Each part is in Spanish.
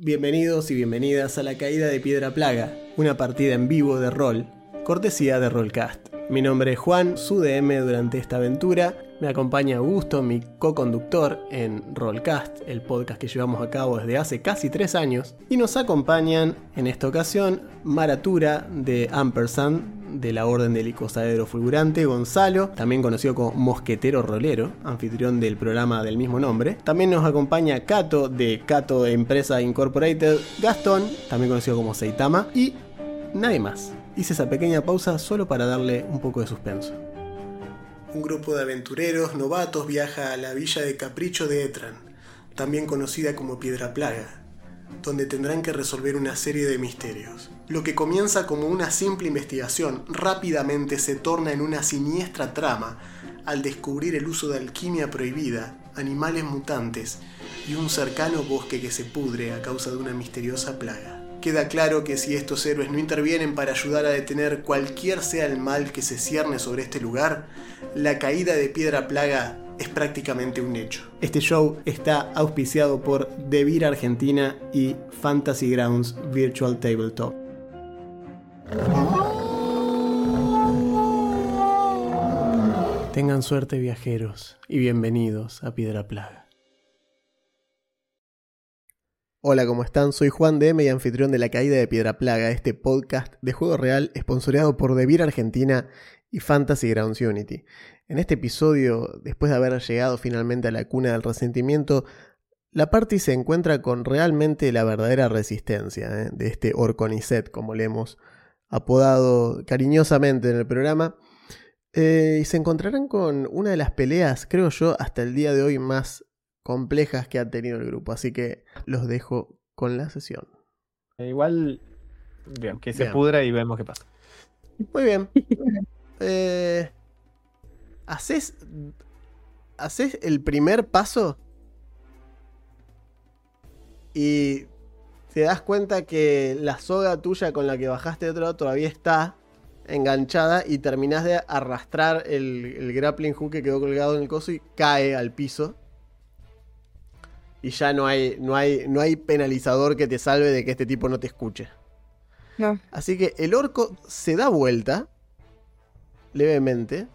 Bienvenidos y bienvenidas a La Caída de Piedra Plaga, una partida en vivo de rol, cortesía de Rollcast. Mi nombre es Juan, su DM durante esta aventura. Me acompaña Augusto, mi co-conductor en Rollcast, el podcast que llevamos a cabo desde hace casi tres años. Y nos acompañan en esta ocasión Maratura de Ampersand, de la Orden del Icosaedro Fulgurante, Gonzalo, también conocido como Mosquetero Rolero, anfitrión del programa del mismo nombre. También nos acompaña Cato de Cato Empresa Incorporated, Gastón, también conocido como Seitama, y nadie más. Hice esa pequeña pausa solo para darle un poco de suspenso. Un grupo de aventureros novatos viaja a la villa de Capricho de Etran, también conocida como Piedra Plaga, donde tendrán que resolver una serie de misterios. Lo que comienza como una simple investigación rápidamente se torna en una siniestra trama al descubrir el uso de alquimia prohibida, animales mutantes y un cercano bosque que se pudre a causa de una misteriosa plaga. Queda claro que si estos héroes no intervienen para ayudar a detener cualquier sea el mal que se cierne sobre este lugar, la caída de Piedra Plaga es prácticamente un hecho. Este show está auspiciado por Devir Argentina y Fantasy Grounds Virtual Tabletop. Tengan suerte viajeros y bienvenidos a Piedra Plaga. Hola, ¿cómo están? Soy Juan DM y anfitrión de La Caída de Piedra Plaga, este podcast de juego real esponsoreado por Devir Argentina y Fantasy Grounds Unity. En este episodio, después de haber llegado finalmente a la cuna del resentimiento, la party se encuentra con realmente la verdadera resistencia ¿eh? de este Orconicet, como le hemos apodado cariñosamente en el programa. Eh, y se encontrarán con una de las peleas, creo yo, hasta el día de hoy más complejas que ha tenido el grupo. Así que los dejo con la sesión. Eh, igual, bien, que se Bien. pudra y vemos qué pasa. Muy bien. Eh, ¿haces, ¿Haces el primer paso? Y te das cuenta que la soga tuya con la que bajaste de otro lado todavía está enganchada y terminás de arrastrar el, el grappling hook que quedó colgado en el coso y cae al piso. Y ya no hay, no hay, no hay penalizador que te salve de que este tipo no te escuche. No. Así que el orco se da vuelta levemente.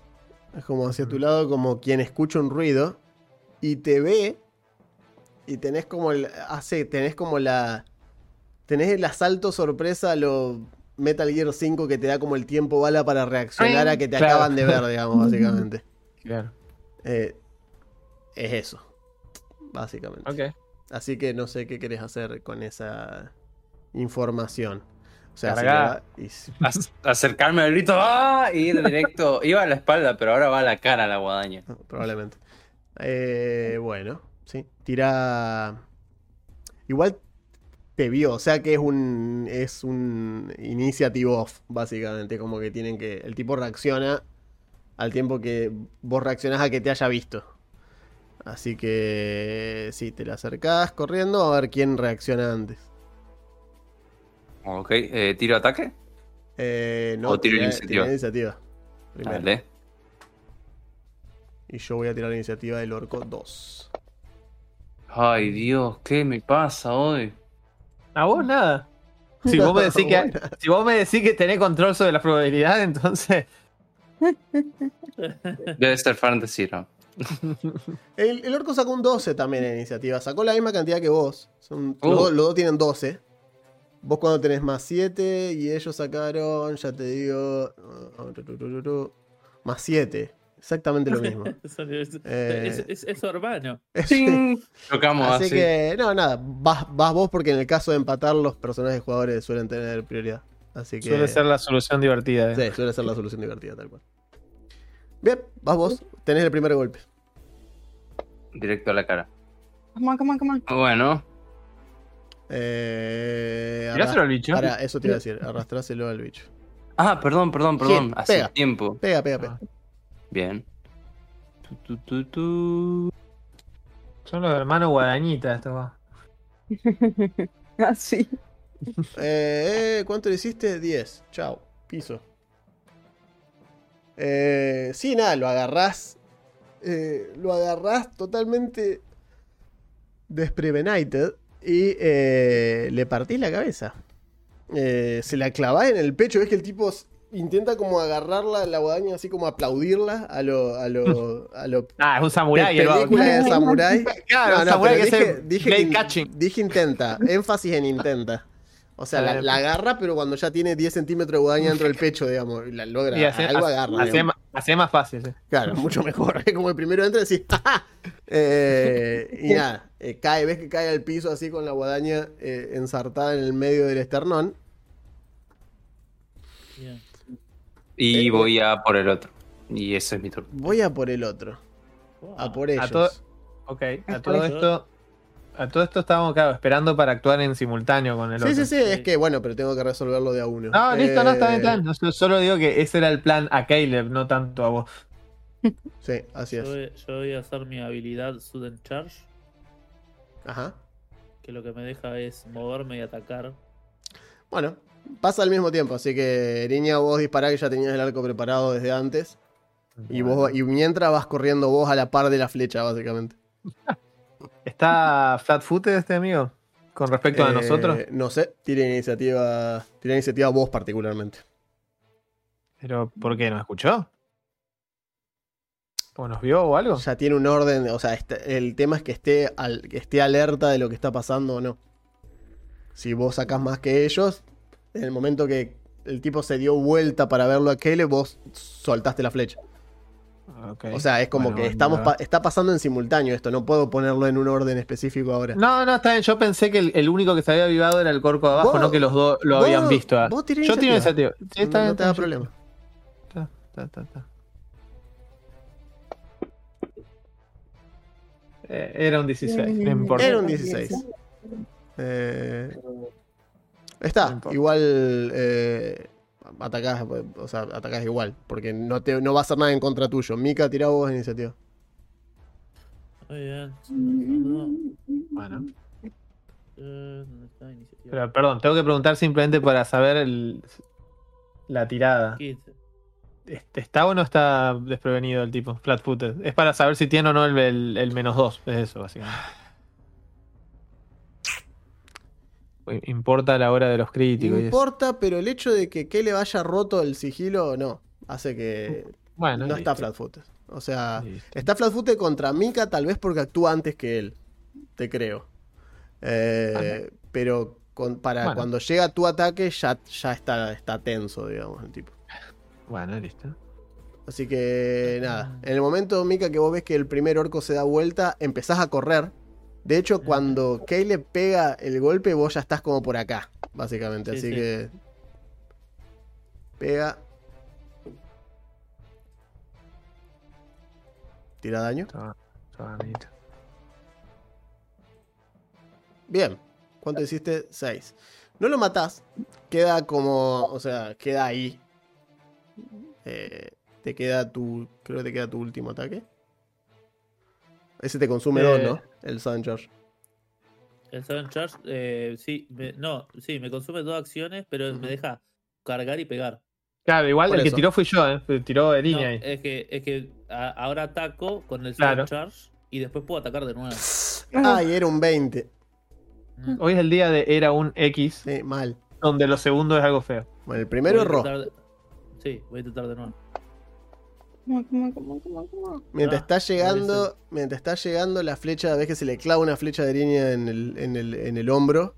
Es como hacia tu lado, como quien escucha un ruido. Y te ve. Y tenés como el. Hace, tenés como la. Tenés el asalto sorpresa a lo Metal Gear 5 que te da como el tiempo bala para reaccionar a que te Claro. acaban de ver, digamos, básicamente. Claro. Eh, es eso. Básicamente. Ok. Así que no sé qué querés hacer con esa información. O sea, y acercarme al grito ¡ah! y ir directo. Iba a la espalda, pero ahora va a la cara la guadaña. No, probablemente. Eh, bueno, sí. Tira. Igual te vio, o sea que es un. Es un initiative off, básicamente. Como que tienen que. El tipo reacciona al tiempo que vos reaccionás a que te haya visto. Así que. Sí, te la acercás corriendo a ver quién reacciona antes. Ok, eh, tiro ataque. Eh, no, O tiro tirá- iniciativa. iniciativa. primero. Dale. Y yo voy a tirar la iniciativa del orco 2. Ay, Dios, ¿qué me pasa hoy? A vos nada. Si vos, me decís que, si vos me decís que tenés control sobre la probabilidad, entonces. Debe ser Fantasy, ¿no? El, el orco sacó un 12 también en iniciativa. Sacó la misma cantidad que vos. Son, Uh. los, dos- los dos tienen 12. Vos cuando tenés más 7 y ellos sacaron, ya te digo, más 7. Exactamente lo mismo. Es, Eh. es, es- es urbano. ¡Ting! Chocamos Así así. que, no, nada, vas, vas vos porque en el caso de empatar los personajes jugadores suelen tener prioridad. Así que... Suele ser la solución divertida. ¿eh? Sí, suele ser la solución divertida, tal cual. Bien, vas vos, tenés el primer golpe. Directo a la cara. Come on, come on, come on. Bueno, Eh, Tiráselo al bicho. Para, eso te iba a decir, arrastráselo al bicho. Ah, perdón, perdón, perdón. Hit, Hace pega. tiempo. Pega, pega, pega. Bien. Tu, tu, tu, tu. Son los hermanos guadañitas, esto va. Así. Eh, eh, ¿Cuánto le hiciste? 10. Chao. Piso. Eh, sí, nada, lo agarrás. eh, lo agarrás totalmente desprevenited. Y eh, le partís la cabeza. Eh, se la clavás en el pecho, ves que el tipo intenta como agarrarla, la guadaña, así como aplaudirla a lo, a lo, a lo Ah, es un samurái. película de samurái. Claro, No, no, samurái que dije, dije, blade in- catching. dije intenta, énfasis en intenta. O sea, la, Eh, la agarra, pero cuando ya tiene 10 centímetros de guadaña dentro del pecho, digamos, y la logra, Y hace, algo agarra. hace más fácil. sí. Claro, mucho mejor. Como el primero entra y decís, ¡Ja, ja! Eh, y nada, eh, cae, ves que cae al piso así con la guadaña eh, ensartada en el medio del esternón. Y Eh, voy a por el otro. Y ese es mi turno. Voy a por el otro, a por ellos. todo- Ok, a todo esto. A todo esto estábamos, claro, esperando para actuar en simultáneo con el Sí, otro. sí, sí, es que bueno, pero tengo que resolverlo de a uno. No, listo, no, está bien, Eh, está bien. No, so- Solo digo que ese era el plan a Caleb, no tanto a vos. Sí, así Yo es. voy, yo voy a hacer mi habilidad Sudden Charge, Ajá. que lo que me deja es moverme y atacar. Bueno, pasa al mismo tiempo, así que Niña, vos dispará que ya tenías el arco preparado desde antes. Y vos y mientras vas corriendo vos a la par de la flecha, básicamente. ¿Está flat footed este amigo? Con respecto a Eh, nosotros. No sé, tiene iniciativa. Tiene iniciativa vos particularmente. Pero, ¿por qué? ¿Nos escuchó? ¿O nos vio o algo? Ya tiene un orden, o sea, este- el tema es que esté, al- que esté alerta de lo que está pasando o no. Si vos sacás más que ellos, en el momento que el tipo se dio vuelta para verlo a Kele, vos soltaste la flecha. Ok. O sea, es como Bueno, que estamos pa- está pasando en simultáneo esto, no puedo ponerlo en un orden específico ahora. No, no, está bien. Yo pensé que el, el único que se había avivado era el corco de abajo, no que los dos lo vos- habían visto. ah. vos tiré Yo iniciativa. Sí, está no, bien, no te da problema. Está, está, está, está. Eh, era un 16, no importa. Era un 16. Eh, está, igual eh, atacás, o sea, atacás igual, porque no, te, no va a hacer nada en contra tuyo. Mika, tirá vos iniciativa. Muy bien. No, Bueno. eh, ¿Dónde está iniciativa? Pero, perdón, tengo que preguntar simplemente para saber el- la tirada. 15. Este, ¿Está o no está desprevenido el tipo? Flat footed. Es para saber si tiene o no el, el- el menos 2. Es eso, básicamente. Importa la hora de los críticos. y eso. importa, pero el hecho de que le haya roto el sigilo, no. Hace que Bueno, no está flatfooted. O sea, listo. está flatfooted contra Mika tal vez porque actúa antes que él. Te creo. Eh, pero con- para Bueno. cuando llega tu ataque ya, ya está, está tenso, digamos, el tipo. Bueno, listo. Así que nada, en el momento, Mika, que vos ves que el primer orco se da vuelta, empezás a correr. De hecho, cuando le pega el golpe, vos ya estás como por acá, básicamente. Sí, Así sí. que. Pega. Tira daño. Bien. ¿Cuánto hiciste? 6. No lo matás. Queda como. O sea, queda ahí. Eh, te queda tu. Creo que te queda tu último ataque. Ese te consume Eh. dos, ¿no? El Sun Charge. El Sudden Charge, eh, sí, me- no, sí, me consume dos acciones, pero me deja cargar y pegar. Claro, igual Por el que tiró fui yo, ¿eh? Tiró de No, línea ahí. es que, es que a- ahora ataco con el Claro. Sudden Charge y después puedo atacar de nuevo. Ay, era un 20. Mm. Hoy es el día de era un X, Sí, mal. donde lo segundo es algo feo. Bueno, el primero tratar de- Sí, voy a intentar de nuevo. Mientras Ah, está llegando, mientras está llegando la flecha, ves que se le clava una flecha de línea en el, en el, en el hombro.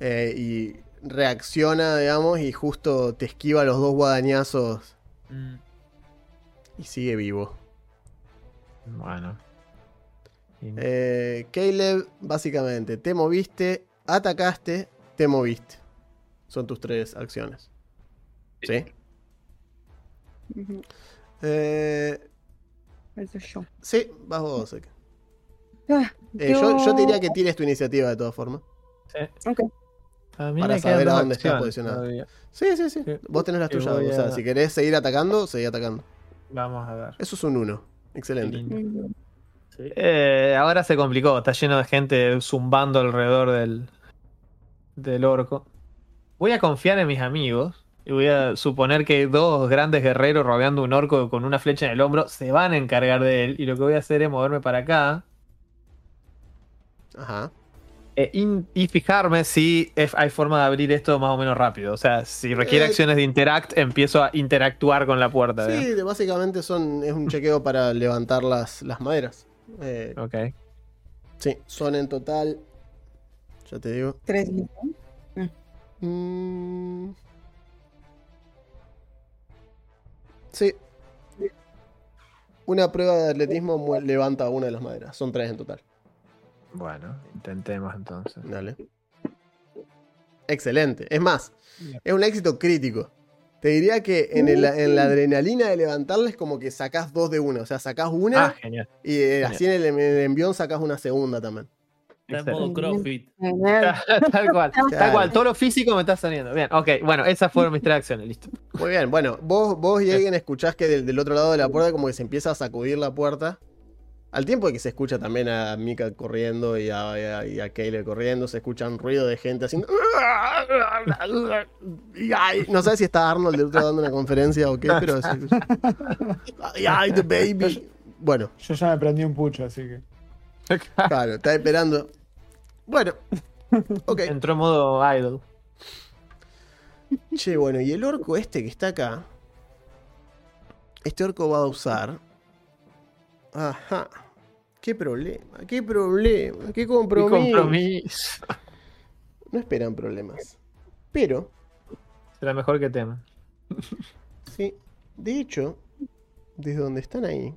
eh, y reacciona, digamos, y justo te esquiva los dos guadañazos Mm, y sigue vivo. Bueno. Eh, Caleb, básicamente, te moviste, atacaste, te moviste. Son tus tres acciones. ¿Sí? Eh, Eso yo. sí, vas vos. Ah, Eh, yo... yo te diría que tires tu iniciativa de todas formas. sí. Ok. A mí para saber a dónde estás posicionado. todavía. Sí, sí, sí. Sí. Vos tenés las tuyas. voy O sea, a- si querés seguir atacando, seguí atacando. Vamos a ver. Eso es un 1. Excelente. Sí. Eh, ahora se complicó, está lleno de gente zumbando alrededor del, del orco. Voy a confiar en mis amigos y voy a suponer que dos grandes guerreros rodeando un orco con una flecha en el hombro se van a encargar de él. Y lo que voy a hacer es moverme para acá Ajá. Eh, in- y fijarme si es- hay forma de abrir esto más o menos rápido. O sea, si requiere Eh, acciones de interact, empiezo a interactuar con la puerta. Sí, básicamente son, es un chequeo para levantar las, las maderas. Eh. Ok. sí, son en total. Ya te digo. Tres. Mm. Sí. Una prueba de atletismo levanta una de las maderas. Son tres en total. Bueno, intentemos entonces. Dale. Excelente. Es más, es un éxito crítico. Te diría que en, el- en la adrenalina de levantarles como que sacás dos de una. O sea, sacás una Ah, genial. y eh, así en el, en el envión sacás una segunda también. Está en modo. CrossFit. Tal cual. Tal cual. Todo lo físico me está saliendo. Bien, ok. Bueno, esas fueron mis tres acciones. Listo. Muy bien, bueno, vos, vos y alguien escuchás que del, del otro lado de la puerta como que se empieza a sacudir la puerta. Al tiempo de que se escucha también a Mika corriendo y a, y a, y a corriendo, se escucha un ruido de gente haciendo... No sé si está Arnold del otro dando una conferencia o qué, pero... ay, the baby. Bueno, Yo ya me prendí un pucho, así que. claro, está esperando. Bueno, ok. Entró en modo idle. Che, bueno, y el orco este que está acá. Este orco va a usar. Ajá. Qué problema, qué problema, qué compromiso. compromiso. No esperan problemas. Pero, Será mejor que tema. sí. De hecho, desde donde están ahí.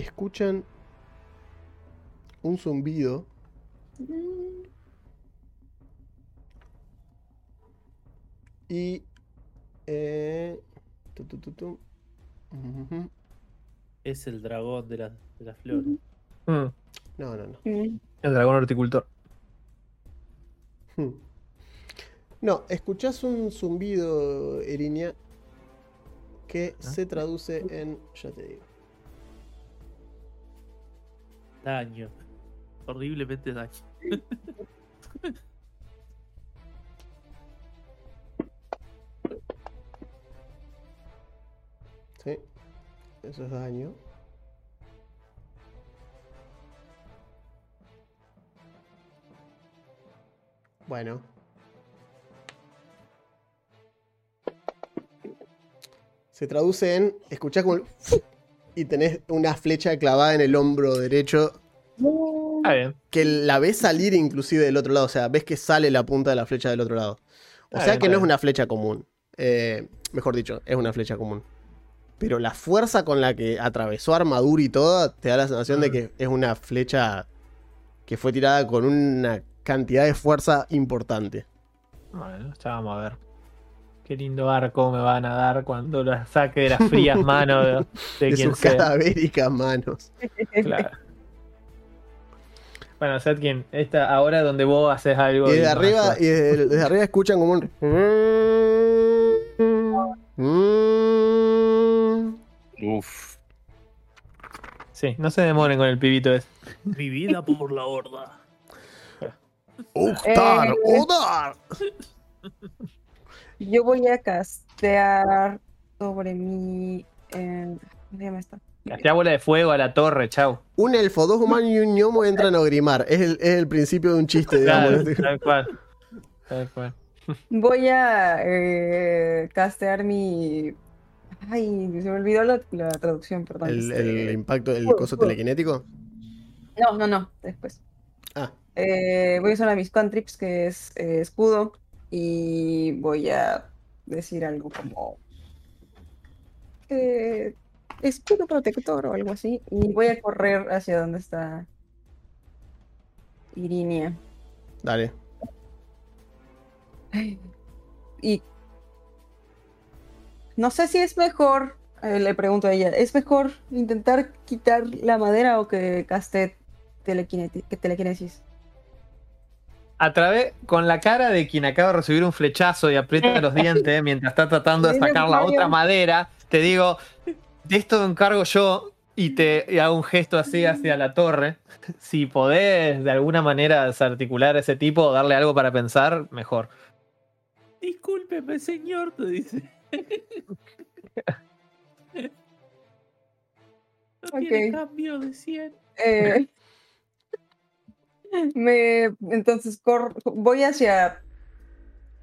Escuchan un zumbido Y. Eh, tu, tu, tu, tu. Ujú. Es el dragón de la, de la flor. Mm, No, no, no. Mm. El dragón horticultor. Hmm. No, escuchás un zumbido, Erinia, que se traduce en. Ya te digo. Daño. Horriblemente daño. Sí. Eso es daño. Bueno. Se traduce en. Escuchás como. el Y tenés una flecha clavada en el hombro derecho Está bien. que la ves salir inclusive del otro lado. O sea, ves que sale la punta de la flecha del otro lado. O Está sea bien, que no es una flecha común. Eh, mejor dicho, es una flecha común. Pero la fuerza con la que atravesó armadura y todo, te da la sensación de Mm. que es una flecha que fue tirada con una cantidad de fuerza importante. Bueno, ya vamos a ver. Qué lindo arco me van a dar cuando lo saque de las frías manos de, de De quien sus sea. cadavéricas manos. Claro. Bueno, Setkin, esta ahora donde vos haces algo. Y desde arriba, y desde, desde arriba escuchan como un. Uf. Sí, no se demoren con el pibito ese. Mi vida por la horda. ¡Octar! Eh. ¡Odar! Yo voy a castear sobre mi. Eh, ¿Cómo esto? Castea bola de fuego a la torre, chau. Un elfo, dos humanos y un gnomo entran a ogrimar. Es el, es el principio de un chiste, digamos. Claro, tal cual. Tal cual. Voy a eh, castear mi. Ay, se me olvidó la, la traducción, perdón. El, este- el impacto del Fuego, coso fuego. telequinético. No, no, no, después. Ah, Eh, voy a usar una de mis cantrips que es eh, escudo y voy a decir algo como eh, escudo protector o algo así y voy a correr hacia donde está Irinia dale. y no sé si es mejor eh, le pregunto a ella es mejor intentar quitar la madera o que caste telequinesis A través, con la cara de quien acaba de recibir un flechazo y aprieta los dientes mientras está tratando de sacar la otra madera, te digo, de esto me encargo yo y te y hago un gesto así hacia la torre. Si podés de alguna manera desarticular a ese tipo o darle algo para pensar, mejor. Discúlpeme, señor, te dice. No tiene Ok. cambio de 100. Eh, me, entonces cor- voy hacia.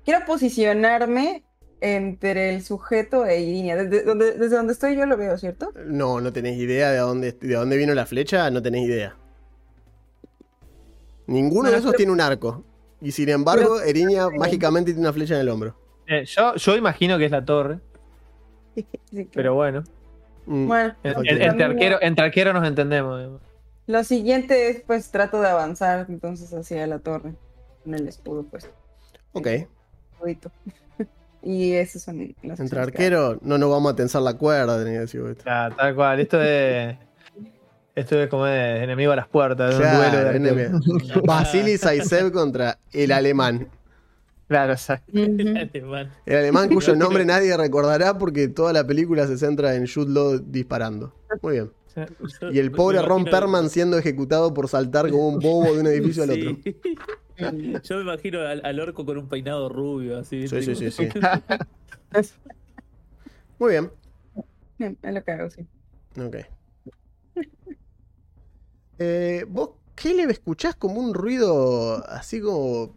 Quiero posicionarme entre el sujeto e Irinia. Desde donde, desde donde estoy yo lo veo, ¿cierto? No, no tenés idea de dónde, de dónde vino la flecha, no tenés idea. Ninguno Bueno, de esos pero- tiene un arco. Y sin embargo, Eriña mágicamente tiene una flecha en el hombro. Eh, yo, yo imagino que es la torre, Sí, claro. pero bueno. Mm. Bueno, En- Ok. en- entre, arquero, entre arqueros nos entendemos. Lo siguiente es, pues, trato de avanzar entonces hacia la torre. Con el escudo, pues. Ok. y esos son las Entre arquero, no nos vamos a tensar la cuerda, tenía que decir vos. Claro, tal cual. Esto es. Esto es como es enemigo a las puertas, de un Claro, duelo de Zaisev contra el alemán. Claro, exacto. Ujú. Alemán. El alemán cuyo nombre nadie recordará porque toda la película se centra en Jude Law disparando. Muy bien. Y el pobre Ron Perman siendo ejecutado por saltar como un bobo de un edificio al otro. Sí. Yo me imagino al, al orco con un peinado rubio, así. Sí, sí, sí, sí. Es- Muy bien. Bien, es lo que hago, sí. Ok. Eh, ¿Vos qué le escuchás como un ruido así como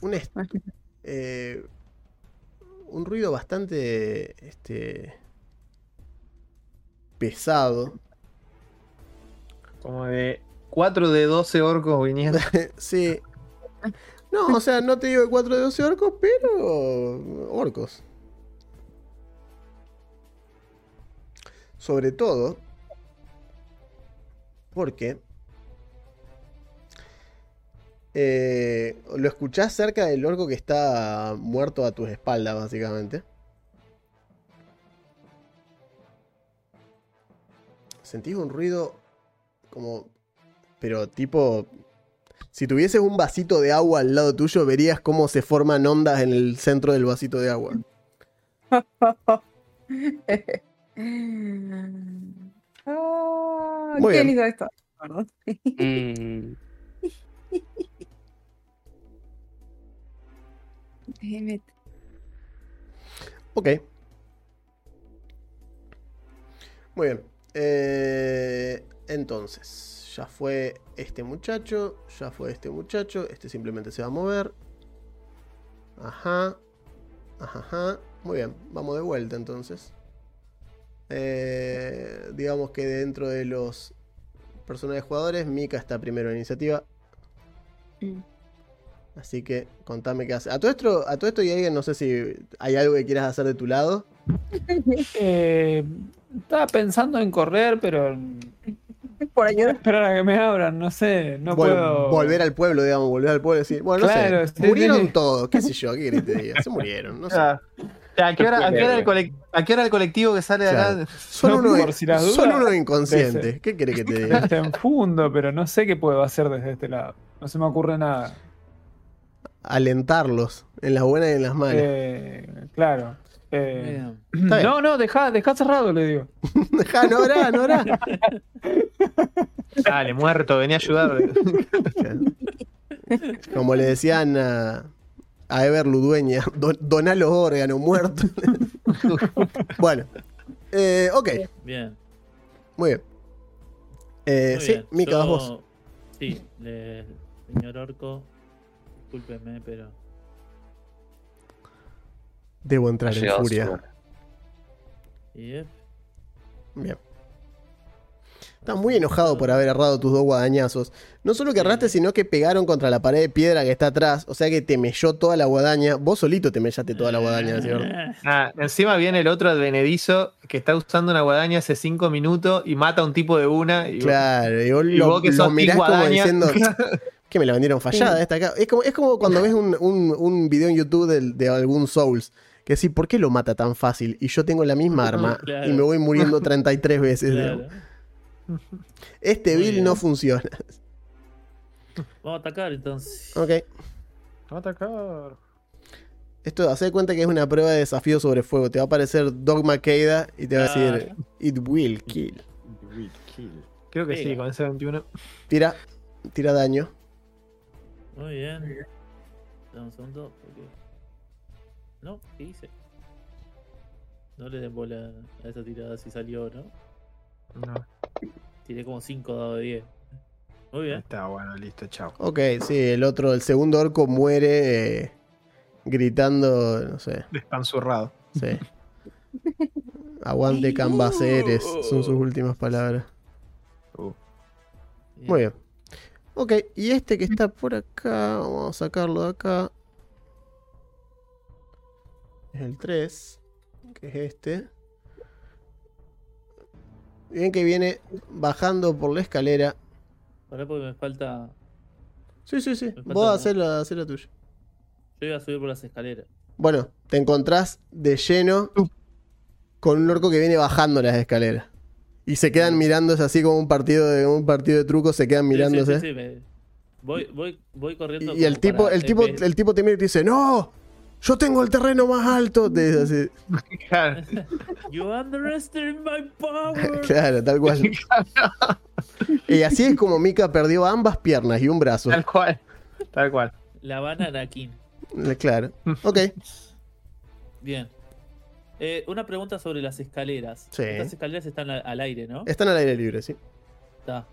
un, eh, un ruido bastante este pesado? Como de 4 de 12 orcos viniendo. Sí. No, o sea, no te digo de 4 de 12 orcos, pero orcos. Sobre todo porque eh, lo escuchás cerca del orco que está muerto a tus espaldas, básicamente. Sentís un ruido como... Pero tipo... Si tuvieses un vasito de agua al lado tuyo, verías cómo se forman ondas en el centro del vasito de agua. Muy ¿Quién bien. hizo esto? Perdón. Mm. Ok. Muy bien. Eh, entonces, ya fue este muchacho, ya fue este muchacho, este simplemente se va a mover. Ajá. Ajá. ajá. Muy bien, vamos de vuelta entonces. Eh, digamos que dentro de los personajes jugadores, Mika está primero en iniciativa. Mm. Así que contame qué hace. A todo esto, a todo esto y alguien, no sé si hay algo que quieras hacer de tu lado. Eh, estaba pensando en correr, pero Por voy a ayuda. esperar a que me abran, no sé, no Vol- puedo. Volver al pueblo, digamos, volver al pueblo y decir, bueno, no Claro, sé, sí, murieron sí. todos, qué sé yo, qué querés que te diga, se murieron, no sé. Ya, ¿A qué hora, a qué hora el, colec- a qué hora el colectivo que sale de Claro. acá? Son, No, unos, por si las son dudas, unos inconscientes, desde- ¿qué querés que te diga? Está en fundo, pero no sé qué puedo hacer desde este lado. No se me ocurre nada. Alentarlos, en las buenas y en las malas. Eh, claro. Eh, no, no, deja, deja cerrado, le digo. Dejá, no orá, no orá. Dale, muerto, venía a ayudar. Como le decían a, a Ever Ludueña, don, doná los órganos muertos. bueno, eh, ok, Bien. muy bien. Eh, muy sí, bien. Mika, vas vos. Yo- Sí, le- señor Orco, discúlpeme, pero. Debo entrar en furia. Bien. Estás muy enojado por haber errado tus dos guadañazos. No solo que erraste, sino que pegaron contra la pared de piedra que está atrás. O sea que te melló toda la guadaña. Vos solito te mellaste toda la guadaña, ¿cierto? Ah, encima viene el otro advenedizo que está usando una guadaña hace 5 minutos y mata a un tipo de una. Y Claro, y vos y lo, vos que lo sos mirás Team como diciendo que me la vendieron fallada esta acá. Es como, es como cuando ves un, un- un video en YouTube de, algún Souls. Que decís, ¿por qué lo mata tan fácil? Y yo tengo la misma arma Claro. y me voy muriendo 33 veces. Claro. digamos. Este Muy build bien. no funciona. Vamos a atacar entonces. Ok. Va a atacar. Esto, hace de cuenta que es una prueba de desafío sobre fuego. Te va a aparecer Dogma Keida y te va a Ah. decir, It will kill. Creo que sí, con ese 21. Tira, tira daño. Muy bien. Dame un segundo. porque- No, ¿qué hice? No le den bola a esa tirada si salió, ¿no? No. Tiré como 5 dados de 10. Muy bien. Está bueno, listo, chao. Ok, sí, el otro, el segundo orco muere eh, gritando, no sé, Despanzurrado. sí. Aguante Cambaceres, son sus últimas palabras. Bien. Muy bien. Ok, y este que está por acá, vamos a sacarlo de acá. Es el 3, que es este. Bien que viene bajando por la escalera. Pará porque me falta. Sí, sí, sí. Vos hacés la, hacé la tuya. Yo iba a subir por las escaleras. Bueno, te encontrás de lleno con un orco que viene bajando las escaleras. Y se quedan mirándose así como un partido de un partido de trucos, se quedan Sí, sí, mirándose. sí, sí, me- Voy, voy, voy corriendo. Y el tipo, para- el tipo, el tipo te mira y te dice, ¡No! Yo tengo el terreno más alto. Te dice así. Claro. You underestimate my power. Claro, tal cual. Y así es como Mika perdió ambas piernas y un brazo. Tal cual. Tal cual. La banana King. Claro. Ok. Bien. Eh, una pregunta sobre las escaleras. Sí. Estas escaleras están al aire, ¿no? Están al aire libre, sí. Está.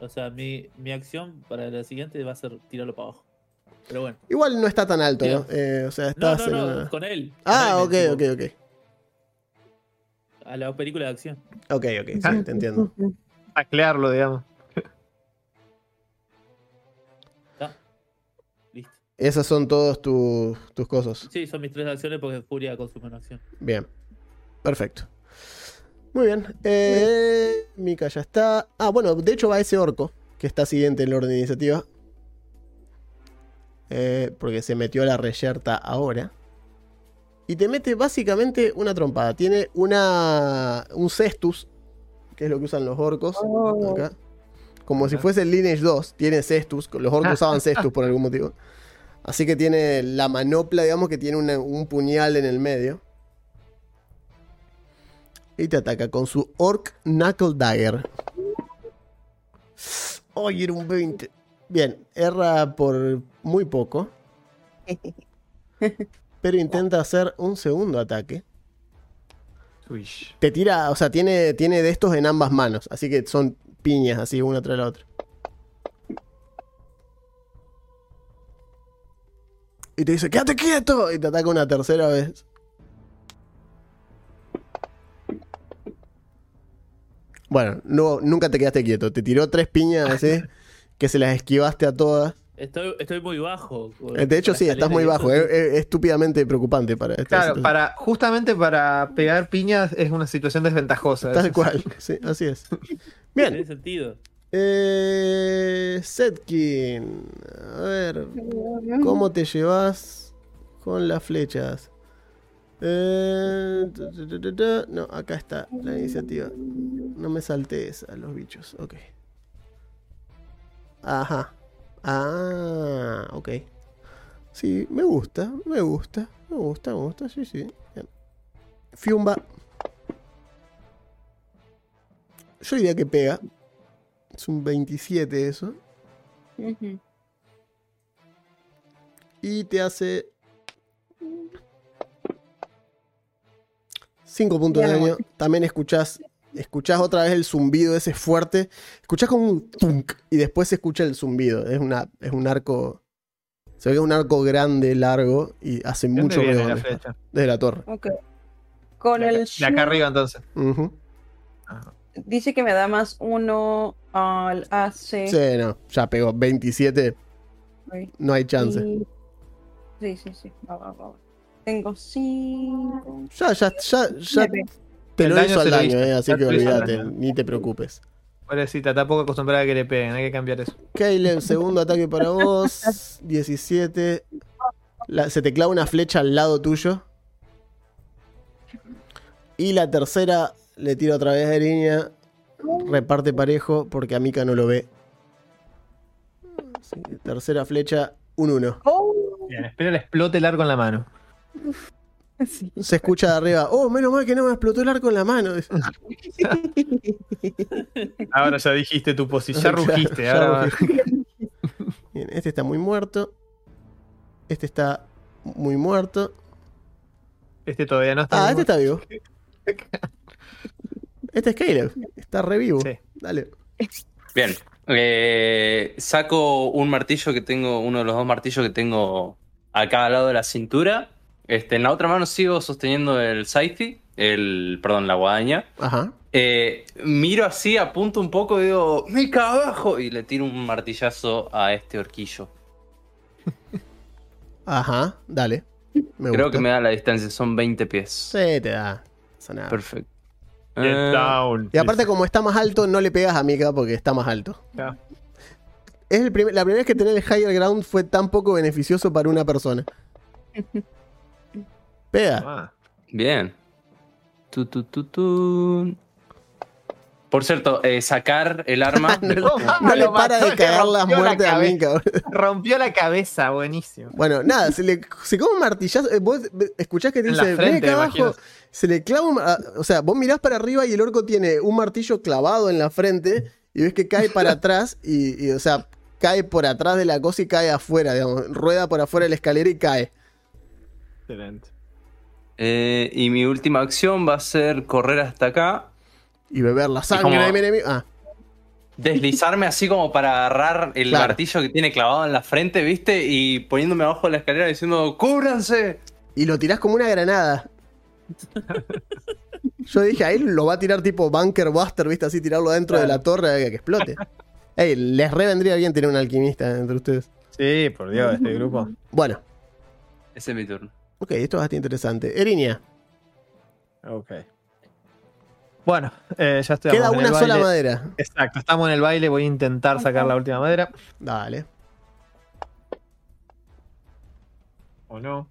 O sea, mi, mi acción para la siguiente va a ser tirarlo para abajo. Pero bueno. Igual no está tan alto, ¿no? Eh, o sea, No, estás no, en no, una- con él. Ah, Con ok, él, ok, tipo, ok. A la película de acción. Ok, ok, sí, te entiendo. Taclearlo, digamos. Está. Listo. Esas son todos tus, tus cosas. Sí, son mis tres acciones porque Furia consume una acción. Bien. Perfecto. Muy bien. Eh, Mika ya está. Ah, bueno, de hecho va ese orco, que está siguiente en el orden de iniciativa. Eh, porque se metió la reyerta ahora. Y te mete básicamente una trompada. Tiene una. un cestus, que es lo que usan los orcos. Oh. Acá. Como si fuese el Lineage 2, tiene cestus. Los orcos usaban cestus por algún motivo. Así que tiene la manopla, digamos que tiene una- un puñal en el medio. Y te ataca con su Orc Knuckle Dagger. ¡Ay, era un 20! Bien, erra por muy poco. Pero intenta hacer un segundo ataque. Uy. Te tira, o sea, tiene, tiene de estos en ambas manos. Así que son piñas, así una tras la otra. Y te dice, ¡quédate quieto! Y te ataca una tercera vez. Bueno, no, nunca te quedaste quieto. Te tiró tres piñas así, que se las esquivaste a todas. Estoy, estoy muy bajo. De hecho, sí, estás muy bajo. Es, es estúpidamente preocupante para esta Claro, situación. para, justamente para pegar piñas es una situación desventajosa. Tal cual, sí, así es. Bien, Tiene sentido. Eh, Setkin, a ver, ¿cómo te llevas con las flechas? Eh, no, acá está la iniciativa. No me saltes a los bichos, ok. Ajá. Ah, ok. Sí, me gusta, me gusta, me gusta, me gusta, sí, sí. Fiumba. Yo diría que pega. Es un 27 eso. Ujú. Y te hace 5 puntos de daño. También escuchás, escuchás otra vez el zumbido ese fuerte. Escuchás como un tunk y después se escucha el zumbido. Es, una, es un arco. Se ve que es un arco grande, largo y hace ¿De dónde mucho ruido. Desde la torre. Ok. Con De acá- el de acá arriba entonces. Dice que me da más uno al AC. Sí, no, ya pegó 27. Ok. No hay chance. Y- Sí, sí, sí. Va, va, va. Tengo 5. Ya, ya, ya, ya te El lo hizo al daño, eh, así que olvídate, ni te preocupes. Pobrecita, está poco acostumbrada a que le peguen, hay que cambiar eso. Caleb, segundo ataque para vos. 17. La- se te clava una flecha al lado tuyo. Y la tercera le tiro otra vez a Eriña. Reparte parejo porque a Mika no lo ve. Sí, tercera flecha, un 1. Oh, Bien, espero le explote el arco en la mano. sí. Se escucha de arriba. Oh, menos mal que no me explotó el arco en la mano. Ahora ya dijiste tu posición, ya rugiste. ya ahora. Bien, este está muy muerto. Este está muy muerto. Este todavía no está. Ah, este está vivo. Este es Caleb. Está re vivo. Sí. Dale. Bien. Eh, saco un martillo que tengo, uno de los dos martillos que tengo acá al lado de la cintura. Este, en la otra mano sigo sosteniendo el scythe, el, perdón, la guadaña. Ajá. Eh, miro así, apunto un poco y digo, ¡mica abajo! Y le tiro un martillazo a este horquillo. Ajá, dale. Me Creo gusta. que me da la distancia, son 20 pies. Sí, te da. pasa nada. Perfecto. Get Eh, down. Y aparte, como está más alto, no le pegas a Mika porque está más alto. Ya. Es el primer- la primera vez que tener el higher ground fue tan poco beneficioso para una persona. Pega. Ah. Bien. Tu, tu, tu, tu. Por cierto, eh, sacar el arma. No, No, no le para mató, de cagar las rompió la muertes a cabeza. Mika. boludo. Rompió la cabeza, buenísimo. Bueno, nada, se le se come un martillazo. eh, Vos escuchás que te dice, frente, acá abajo. imagino. Se le clava un. ah, O sea, vos mirás para arriba y el orco tiene un martillo clavado en la frente y ves que cae para atrás y, y, o sea, cae por atrás de la cosa y cae afuera, digamos. Rueda por afuera de la escalera y cae. Excelente. Eh, y mi última acción va a ser correr hasta acá. Y beber la sangre de mi enemigo. Ah, Deslizarme así como para agarrar el Claro. martillo que tiene clavado en la frente, ¿viste? Y poniéndome abajo de la escalera diciendo, ¡cúbranse! y lo tirás como una granada. Yo dije, ahí lo va a tirar tipo Bunker Buster, ¿viste? Así tirarlo dentro de la torre que, que explote. Ey, les revendría bien tener un alquimista entre ustedes. Sí, por Dios, este grupo. Bueno, Ese es mi turno. Ok, esto es bastante interesante. Erinia, Ok. Bueno, eh, ya estoy queda una sola madera. Exacto, estamos en el baile. Voy a intentar sacar la última madera. Dale. ¿O no?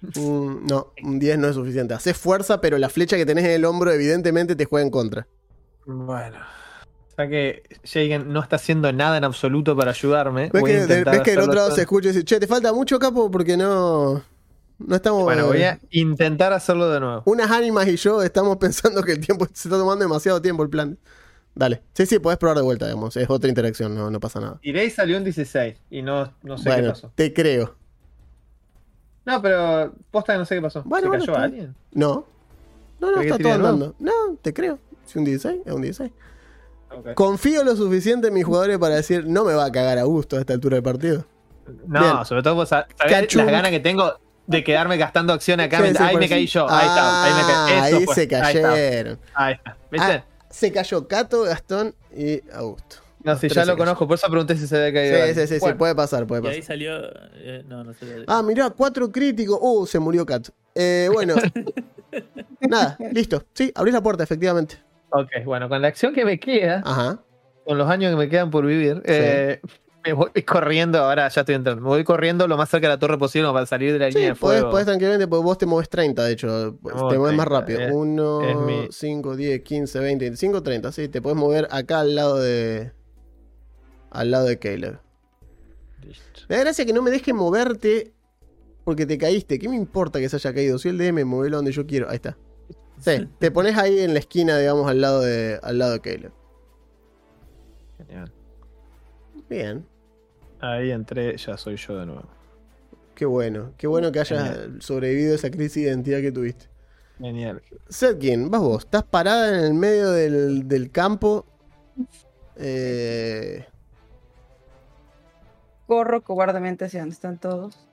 No, un 10 no es suficiente. Haces fuerza, pero la flecha que tenés en el hombro evidentemente te juega en contra. Bueno. O sea que Jagen no está haciendo nada en absoluto para ayudarme. ¿Ves Voy a que, intentar ves que del hacerlo otro lado todo. se escucha y dice, che, te falta mucho capo porque no... No estamos... Bueno, voy a intentar hacerlo de nuevo. Unas ánimas y yo estamos pensando que el tiempo se está tomando demasiado tiempo el plan. Dale. Sí, sí, podés probar de vuelta, digamos. Es otra interacción, no, no pasa nada. Tiré y salió un 16 y no, no sé qué pasó. te creo. No, pero posta que no sé qué pasó. Bueno, ¿Se bueno, cayó está alguien? No. No, no, ¿Querés que está todo andando. No, te creo. Si un 16, es un 16. Ok. Confío lo suficiente en mis jugadores para decir, no me va a cagar a gusto a esta altura del partido. No, Bien. sobre todo Cachum. las ganas que tengo de quedarme gastando acción acá. Sí, me- sí, ahí me eso. caí yo. Ahí está. Ahí me caí. Ah, Eso ahí fue. se Ahí está. cayeron. Ahí está. ¿Viste? Ah, se cayó Cato, Gastón y Augusto. no, si ya lo conozco, por eso pregunté si se había caído. Sí, sí, sí, sí, puede pasar, puede Y ahí pasar. salió. eh, no, no salió. Ah, mirá, cuatro críticos. Uh, se murió Cato. Eh, bueno. Nada, listo. Sí, abrís la puerta, efectivamente. Ok, bueno, con la acción que me queda, Ajá. con los años que me quedan por vivir, eh, me voy corriendo, ahora ya estoy entrando, me voy corriendo lo más cerca de la torre posible para salir de la Sí, línea de podés, fuego. podés tranquilamente, porque vos te mueves 30, de hecho. te muevo mueves más 30, rápido. es- 1, es mi- 5, 10, 15, 20, 25, 30. Sí, te podés mover acá al lado de. Al lado de Caleb. Listo. Me da gracia que no me deje moverte porque te caíste. ¿Qué me importa que se haya caído? Soy el DM, movelo donde yo quiero. Ahí está. Sí, te pones ahí en la esquina, digamos, al lado de, al lado de Caleb. Genial. Bien. Ahí entré, ya soy yo de nuevo. Qué bueno. Qué bueno que hayas sobrevivido a esa crisis de identidad que tuviste. Genial. Setkin, vas vos. Estás parada en el medio del, del campo. Eh, Corro cobardemente hacia donde están todos.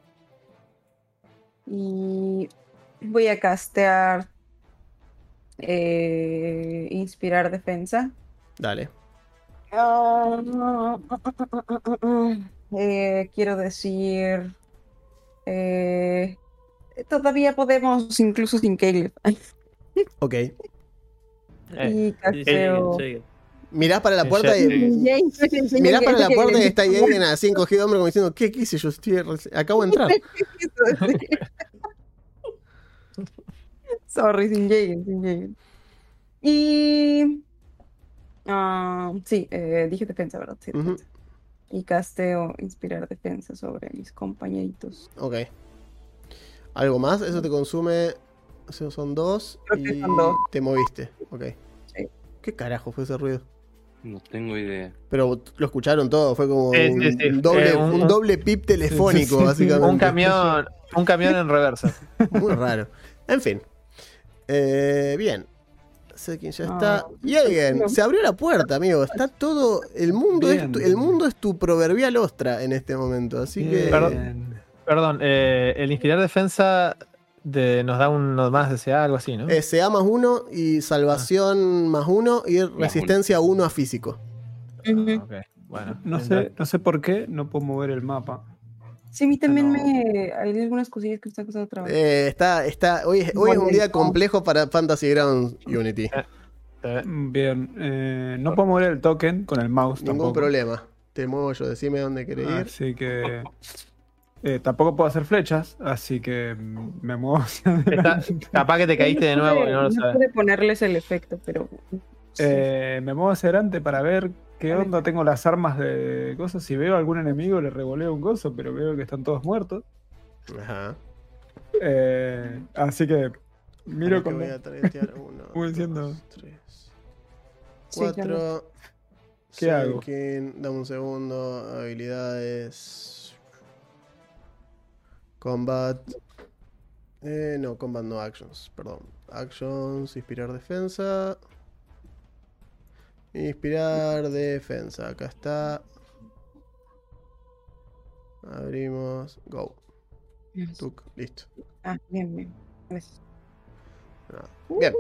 Y voy a castear eh, Inspirar Defensa. dale. Ah, eh, quiero decir. eh, todavía podemos, incluso sin Caleb. Ok. Eh, y sí, sí, sí. Mirás para la puerta y. Mirás para la puerta y está ahí alguien así encogido de hombro como diciendo, ¿qué, hice yo? Estoy acabo de entrar. Sorry, sin Jagen, sin Jagen. Y. ah, sí, eh, dije defensa, ¿verdad? Sí, defensa. Y casteo inspirar defensa sobre mis compañeritos. Ok. ¿Algo más? Eso te consume. Son dos. Creo que y son dos. te moviste. Ok. Sí. ¿Qué carajo fue ese ruido? No tengo idea. Pero lo escucharon todo, fue como Sí, un, sí, sí. un doble, Eh, un- un doble pip telefónico, básicamente. Un camión, un camión en reversa. Muy raro. En fin. Eh, bien. Sekin ya Ah. está. Y alguien, se abrió la puerta, amigo. Está todo. El mundo, es tu, el mundo es tu proverbial ostra en este momento. Así que. Perdón. Perdón, eh, el inspirar defensa de- nos da uno más de CA, algo así, ¿no? eh, CA más uno y salvación más uno y resistencia uno a físico. Ok, bueno. No sé, no sé por qué no puedo mover el mapa. Sí, a mí también No. me. Hay algunas cosillas que me están costando trabajo. Eh, está, está, hoy, es- hoy es un día complejo para Fantasy Ground Unity. Eh, Bien, eh, no puedo mover el token con el mouse Ningún tampoco. problema. Te muevo yo, decime dónde querés ir. Así que eh, tampoco puedo hacer flechas, así que mm, me muevo hacia adelante. capaz que te caíste de nuevo no lo sabes. pude ponerles el efecto, pero. sí. Eh, me muevo hacia adelante para ver qué onda tengo las armas de cosas. Si veo algún enemigo le revoleo un coso, pero veo que están todos muertos. Ajá. Eh, así que miro con voy a uno, Voy diciendo. dos, tres, Sí, cuatro. ¿Qué hago? Dame un segundo. Habilidades. Combat. Eh, no, combat no actions, perdón. Actions, inspirar defensa. Inspirar defensa. Acá está. Abrimos. Go. Tuc, listo. Ah, bien, bien. Gracias. Bien.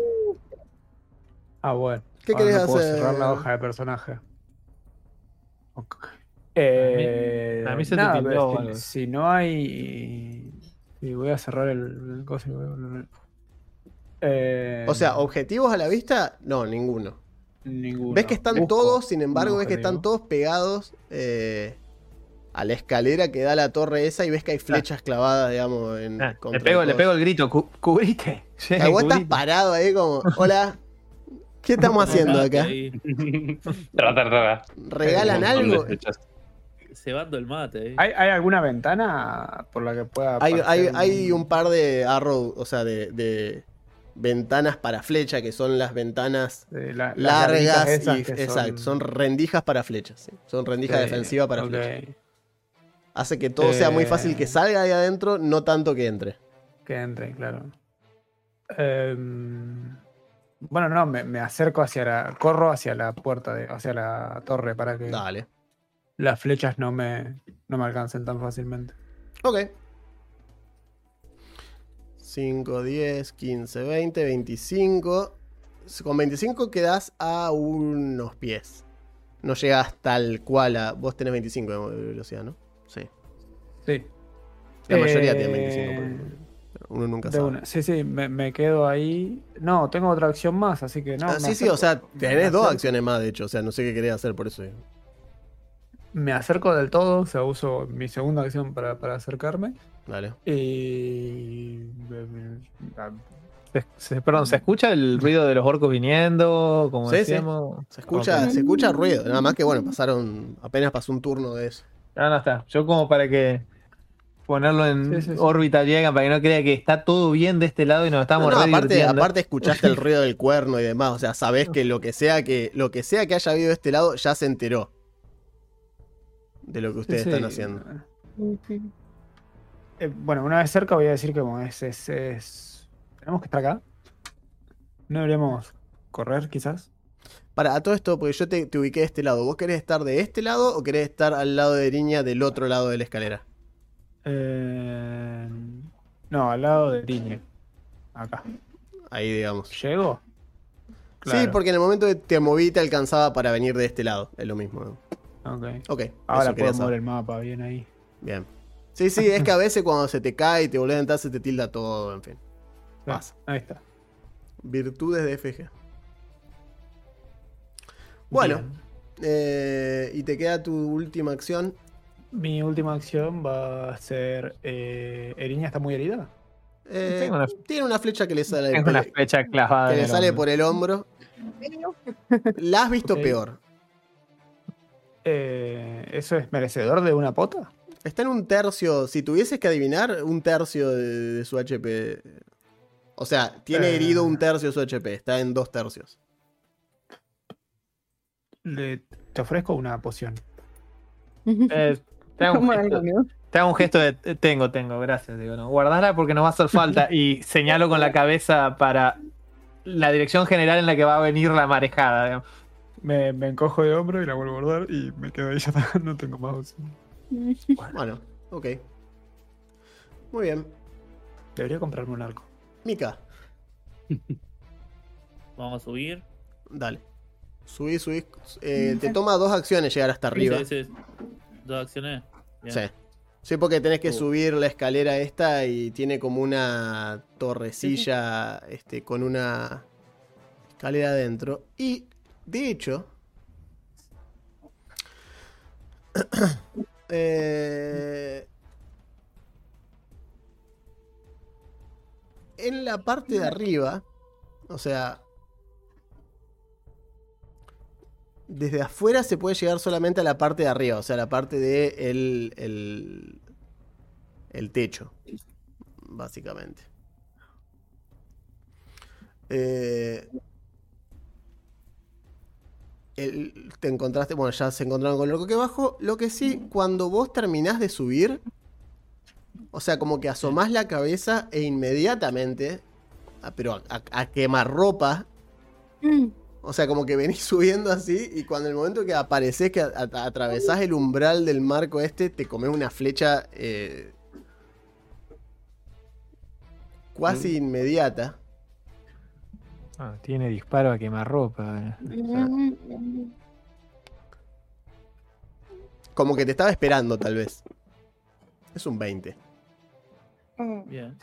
Ah, bueno. ¿Qué Ahora querés no puedo hacer? cerrar la hoja de personaje. Ok. Eh, a mí se te nada, algo. si no hay. Si voy a cerrar el, el coso y voy a volver- Eh, O sea, objetivos a la vista, no, ninguno. Ninguno. Ves que están Busco todos, sin embargo, ves que están todos pegados eh, a la escalera que da a la torre esa y ves que hay flechas clavadas, digamos, en Ah, contra le, pego, el le pego el grito, cu- cubrite. Sí, Ah, vos estás parado ahí como, hola, ¿qué estamos haciendo acá? Ahí, Trata, trata. ¿Regalan algo? cebando el mate. eh. ¿Hay, hay alguna ventana por la que pueda.? Hay, hay, un par de arrow, o sea, de, de ventanas para flecha, que son las ventanas de la- las largas esas y que exacto, son rendijas para flechas, sí. son rendijas defensivas para ok. flechas. Hace que todo sea muy Eh. fácil que salga ahí adentro, no tanto que entre. Que entre, claro. Em, bueno, no, me, me acerco hacia la. Corro hacia la puerta, de, hacia la torre para que Dale. las flechas no me, no me alcancen tan fácilmente. Ok. 5, 10, 15, 20, 25. Con 25 quedas a unos pies. No llegas tal cual a. Vos tenés 25 de velocidad, ¿no? Sí. Sí. La mayoría Eh, tiene 25. pero- pero uno nunca de sabe. una. Sí, sí, me, me quedo ahí. No, tengo otra acción más, así que no. Ah, me sí, sí, o sea, tenés dos acciones más, de hecho. O sea, no sé qué querés hacer por eso. Me acerco del todo, o sea, uso mi segunda acción para, para acercarme. Dale. Se- se- perdón, ¿se escucha el ruido de los orcos viniendo? Como Sí, sí. decíamos. Se escucha, se escucha ruido. Nada más que bueno, pasaron. Apenas pasó un turno de eso. Ah, no está. Yo como para que ponerlo en Sí, sí, sí. órbita llega para que no crea que está todo bien de este lado y nos estamos No, no, aparte, aparte escuchaste el ruido del cuerno y demás. O sea, sabés que lo que sea que, lo que sea que haya habido de este lado ya se enteró de lo que ustedes Sí, están sí. haciendo. Eh, bueno, una vez cerca voy a decir que como es, es, es- Tenemos que estar acá. No deberíamos correr, quizás. Para, a todo esto, porque yo te, te ubiqué de este lado. ¿Vos querés estar de este lado o querés estar al lado de Riña del otro lado de la escalera? Eh, no, al lado de Tiñe. Acá. Ahí, digamos. ¿Llego? Sí, porque en el momento que te moví te alcanzaba para venir de este lado. Es lo mismo. Ok. Ok. Ahora puedo mover el mapa, bien ahí. Bien. Sí, sí, es que a veces cuando se te cae y te volvés a entrar se te tilda todo, en fin. Pasa. Ahí está. Virtudes de FG. Bueno, eh, y te queda tu última acción. Mi última acción va a ser. Eh, ¿Eriña está muy herida? Eh, una- Tiene una flecha que le sale, Tengo una flecha clavada. que le sale hombro. por el hombro. La has visto peor. Eh, ¿Eso es merecedor de una pota? Está en un tercio. Si tuvieses que adivinar, un tercio de, de su HP. O sea, tiene Eh. herido un tercio de su HP. Está en dos tercios. Le- te ofrezco una poción. Eh, te, hago un gesto, te hago un gesto de eh, tengo, tengo, gracias. Digo, no, guardala porque nos va a hacer falta. Y señalo con la cabeza para la dirección general en la que va a venir la marejada. Me, me encojo de hombro y la vuelvo a guardar y me quedo ahí ya no tengo más opción. Bueno, ok. Muy bien. Debería comprarme un arco. Mika, Vamos a subir. dale. Subí, subí. Eh, te toma dos acciones llegar hasta arriba. Sí, sí, sí. Dos acciones. Bien. Sí. Sí, porque tenés que Uh. subir la escalera esta y tiene como una torrecilla este, con una escalera adentro. Y, de hecho, eh, en la parte de arriba, o sea, desde afuera se puede llegar solamente a la parte de arriba, o sea, la parte de el, el, techo, básicamente. Eh, el- te encontraste, bueno, ya se encontraron con lo que abajo. Lo que sí, cuando vos terminás de subir, o sea, como que asomás la cabeza e inmediatamente, ah, pero a, a quemarropa, Mm. o sea, como que venís subiendo así y cuando el momento que apareces, que a- atravesás el umbral del marco este, te comes una flecha eh, cuasi inmediata. Ah, tiene disparo a quemarropa. Mm. Como que te estaba esperando, tal vez. Es un 20. Oh. Bien.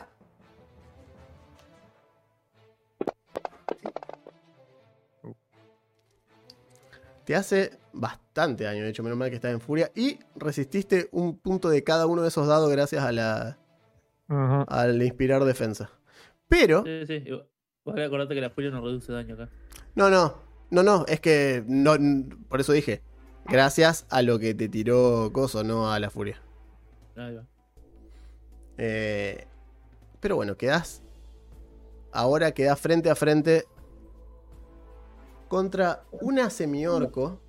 Te hace bastante daño, de hecho, menos mal que estás en furia. Y resististe un punto de cada uno de esos dados gracias a la, al inspirar defensa. Pero, Sí, sí. Vale, acordate que la furia no reduce daño acá. no, no, no, no, es que no, por eso dije, gracias a lo que te tiró Coso, no a la furia. Ahí va. Eh, pero bueno, quedás. Ahora quedás frente a frente contra una semiorco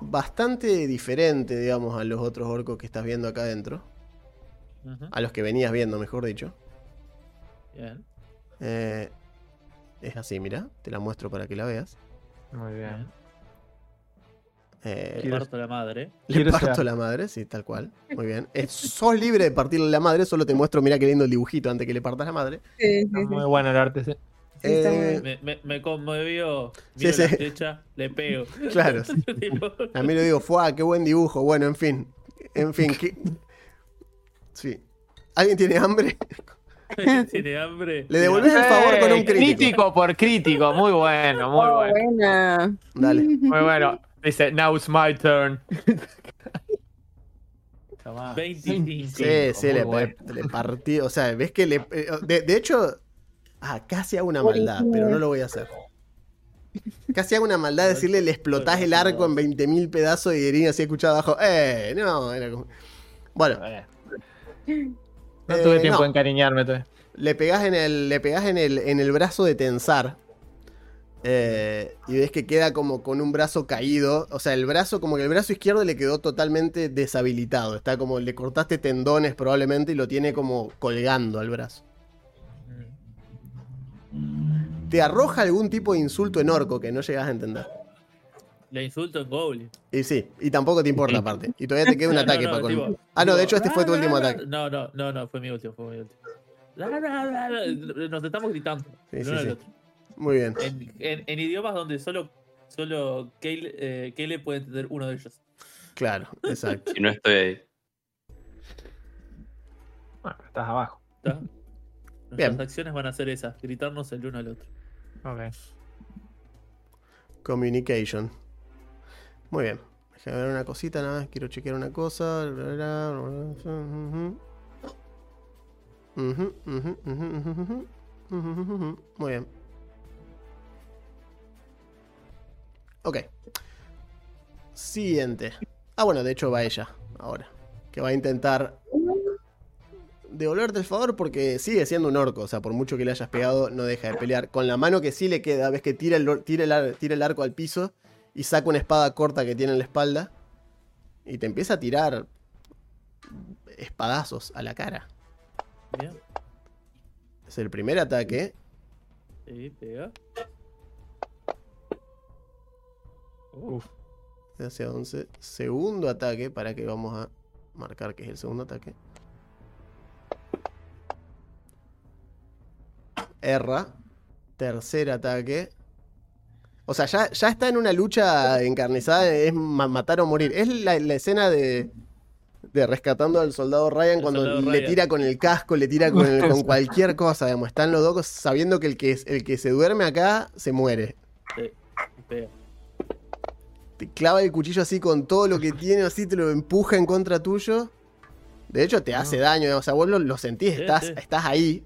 bastante diferente, digamos, a los otros orcos que estás viendo acá adentro. A los que venías viendo, mejor dicho. Bien. Eh, es así, mira, te la muestro para que la veas. Muy bien. bien. Eh, Le parto la madre. le parto ser- la madre, sí, tal cual. Muy bien. Eh, sos libre de partirle la madre, solo te muestro, mira qué lindo el dibujito antes que le partas la madre. Sí, sí, Está sí. muy bueno el arte. sí. Sí, Eh. Me, me, me conmovió. Sí, la sí. flecha, le pego. Claro. Tipo, A mí lo digo, fue, qué buen dibujo. Bueno, en fin. En fin, ¿qué? Sí. ¿Alguien tiene hambre? Tiene hambre. Le devolvés el favor con un Eh, crítico. Crítico por crítico. Muy bueno, muy Oh, bueno. buena. Dale. Muy bueno. Dice, now it's my turn. Tomá. 25. Sí, sí, le, bueno. le partí. O sea, ves que le. eh, De, de hecho. Ah, casi hago una maldad, pero no lo voy a hacer. Casi hago una maldad de decirle le explotás el arco en 20.000 pedazos y Irina así escuchaba abajo. ¡Eh! No, era como. Bueno, Eh, No eh, tuve tiempo no. de encariñarme todavía. le pegás en el. Le pegás en el, en el brazo de tensar. eh, y ves que queda como con un brazo caído. O sea, el brazo, como que el brazo izquierdo le quedó totalmente deshabilitado. Está como. Le cortaste tendones probablemente y lo tiene como colgando al brazo. Te arroja algún tipo de insulto en orco que no llegas a entender. Le insulto en Goblin. Y sí, y tampoco te importa aparte. Y todavía te queda un No, no, ataque no, para con. tipo- ah, no, de hecho este fue tu "Ah, último ataque. No, no, no, no, fue mi último, fue mi último. Nos estamos gritando. Sí, sí, sí. Muy bien. En, en- en idiomas donde solo, solo Kale, eh, Kale puede entender uno de ellos. Claro, exacto. Si no estoy ahí. Bueno, estás abajo. ¿está? Nuestras Bien. acciones van a ser esas, gritarnos el uno al otro. Ok. Communication. Muy bien. Déjame ver una cosita nada más. Quiero chequear una cosa. Muy bien. Ok. Siguiente. Ah, bueno, de hecho va ella ahora. Que va a intentar devolverte el favor porque sigue siendo un orco. O sea, por mucho que le hayas pegado, no deja de pelear. Con la mano que sí le queda, ves que tira el, tira el, tira el arco al piso y saca una espada corta que tiene en la espalda. Y te empieza a tirar espadazos a la cara. Bien. Es el primer ataque. Sí, pega. Uf. Hacia 11. Segundo ataque, para que vamos a marcar que es el segundo ataque. Erra. Tercer ataque. O sea, ya, ya está en una lucha encarnizada, es ma- matar o morir. Es la, la escena de, de rescatando al soldado Ryan El cuando soldado le Ryan. tira con el casco, le tira con, el- con cualquier cosa, digamos. Están los dos sabiendo que el que, el que se duerme acá se muere. Sí, te clava el cuchillo así con todo lo que tiene, así te lo empuja en contra tuyo. De hecho, te hace daño, o sea, vos lo, lo sentís, Sí, estás, sí. estás ahí.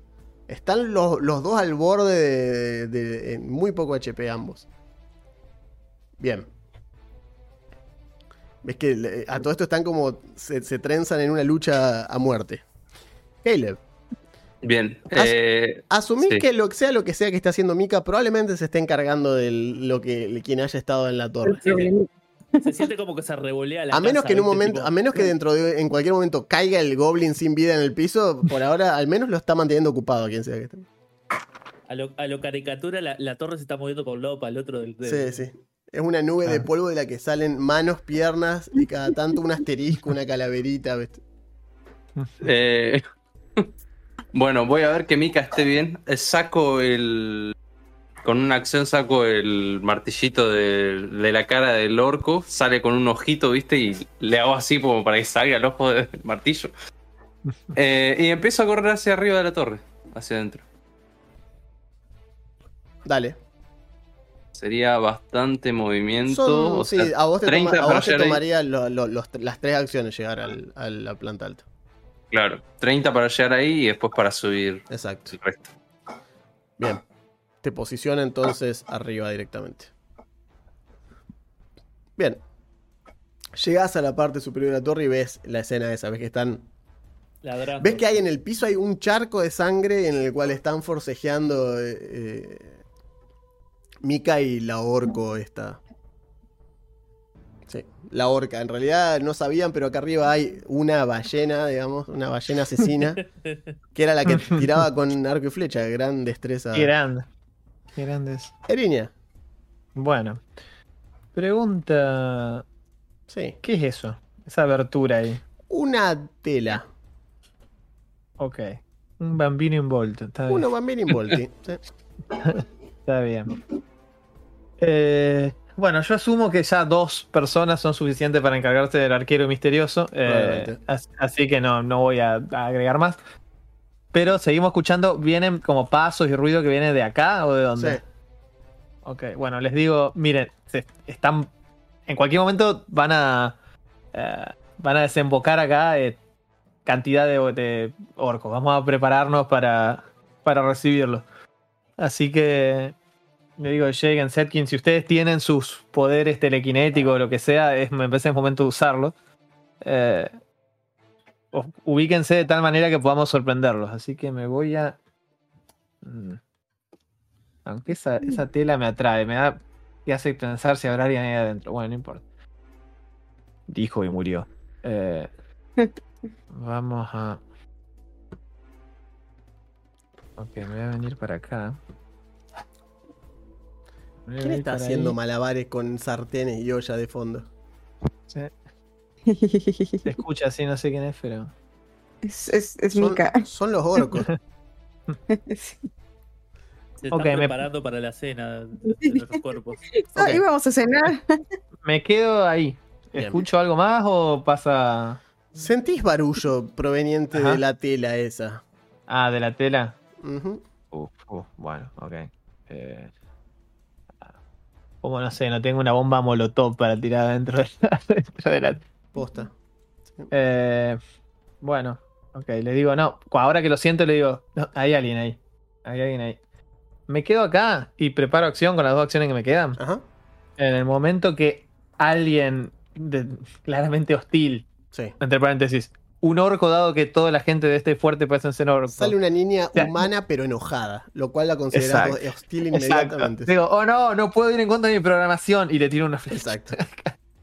Están los, los dos al borde de, de- de- en muy poco HP ambos. Bien. Ves que a todo esto están como. Se, se trenzan en una lucha a muerte. Caleb, Bien. As- eh, asumí Sí. que lo que sea lo que sea que esté haciendo Mika, probablemente se esté encargando de lo que quien haya estado en la torre. Se siente como que se revolea la A menos casa, que en un momento, Tipo, a menos que dentro de en cualquier momento caiga el goblin sin vida en el piso, por ahora al menos lo está manteniendo ocupado quien sea que esté. A lo, a lo caricatura, la, la torre se está moviendo para un lado para el otro del. Sí, del- sí. Es una nube de polvo de la que salen manos, piernas y cada tanto un asterisco, una calaverita. eh, bueno, voy a ver que Mika esté bien. Saco el. Con una acción saco el martillito de, de la cara del orco. Sale con un ojito, ¿viste? Y le hago así como para que salga el ojo del martillo. Eh, y empiezo a correr hacia arriba de la torre. Hacia adentro. Dale. Sería bastante movimiento. Son- o sí, sea, a vos te, 30 toma- a vos te tomaría lo- lo- los- las tres acciones llegar al- a la planta alta. Claro, 30 para llegar ahí y después para subir Exacto. el resto. Bien. Te posiciona entonces arriba directamente. Bien. Llegás a la parte superior de la torre y ves la escena esa. Ves que están Ladrando. ¿Ves que hay en el piso hay un charco de sangre en el cual están forcejeando eh, eh, Mika y la orco esta? Sí, la orca. En realidad no sabían, pero acá arriba hay una ballena, digamos, una ballena asesina, que era la que tiraba con arco y flecha. Gran destreza. Qué grande. Qué grandes. Eriña, Bueno. Pregunta. sí. ¿Qué es eso? Esa abertura ahí. Una tela. Ok. Un bambino bien. Uno bambini involti. sí. Está bien. Eh, bueno, yo asumo que ya dos personas son suficientes para encargarse del arquero misterioso. eh, así que no, no voy a, a agregar más. Pero seguimos escuchando, vienen como pasos y ruido que viene de acá o de dónde. Sí. Ok, bueno, les digo, miren, se- están. En cualquier momento van a. eh, van a desembocar acá eh, cantidad de, de orcos. Vamos a prepararnos para, para recibirlos. Así que. Le digo, Jagan, Setkin, si ustedes tienen sus poderes telequinéticos o lo que sea, es, me parece el momento de usarlos. Eh, ubíquense de tal manera que podamos sorprenderlos. Así que me voy a. Mm. Aunque esa, esa tela me atrae, me da. que hace pensar si habrá alguien ahí adentro. Bueno, no importa. Dijo y murió. Eh, vamos a. Ok, me voy a venir para acá. ¿Quién está haciendo ahí. malabares con sartenes y olla de fondo? Sí, Se escucha así, no sé quién es, pero. es es, es Son, Mika. son los orcos. Sí. Se están me- preparando para la cena de nuestros cuerpos. Ah, Ok. íbamos a cenar. Me quedo ahí. Bien. ¿Escucho algo más o pasa.? ¿Sentís barullo proveniente Ajá. de la tela esa? Ah, de la tela. Uf, uf, bueno, ok. Eh, como no sé, no tengo una bomba molotov para tirar dentro de la. dentro de la- Posta. Eh, bueno, ok, le digo, no, ahora que lo siento, le digo, no, hay alguien ahí. Hay alguien ahí. Me quedo acá y preparo acción con las dos acciones que me quedan. Ajá. En el momento que alguien de- claramente hostil, Sí. entre paréntesis, un orco dado que toda la gente de este fuerte parecen ser orcos. Sale una niña sea, humana pero enojada, lo cual la consideramos Exacto. hostil Exacto. inmediatamente. Digo, oh no, no puedo ir en contra de mi programación y le tiro una flecha. Exacto.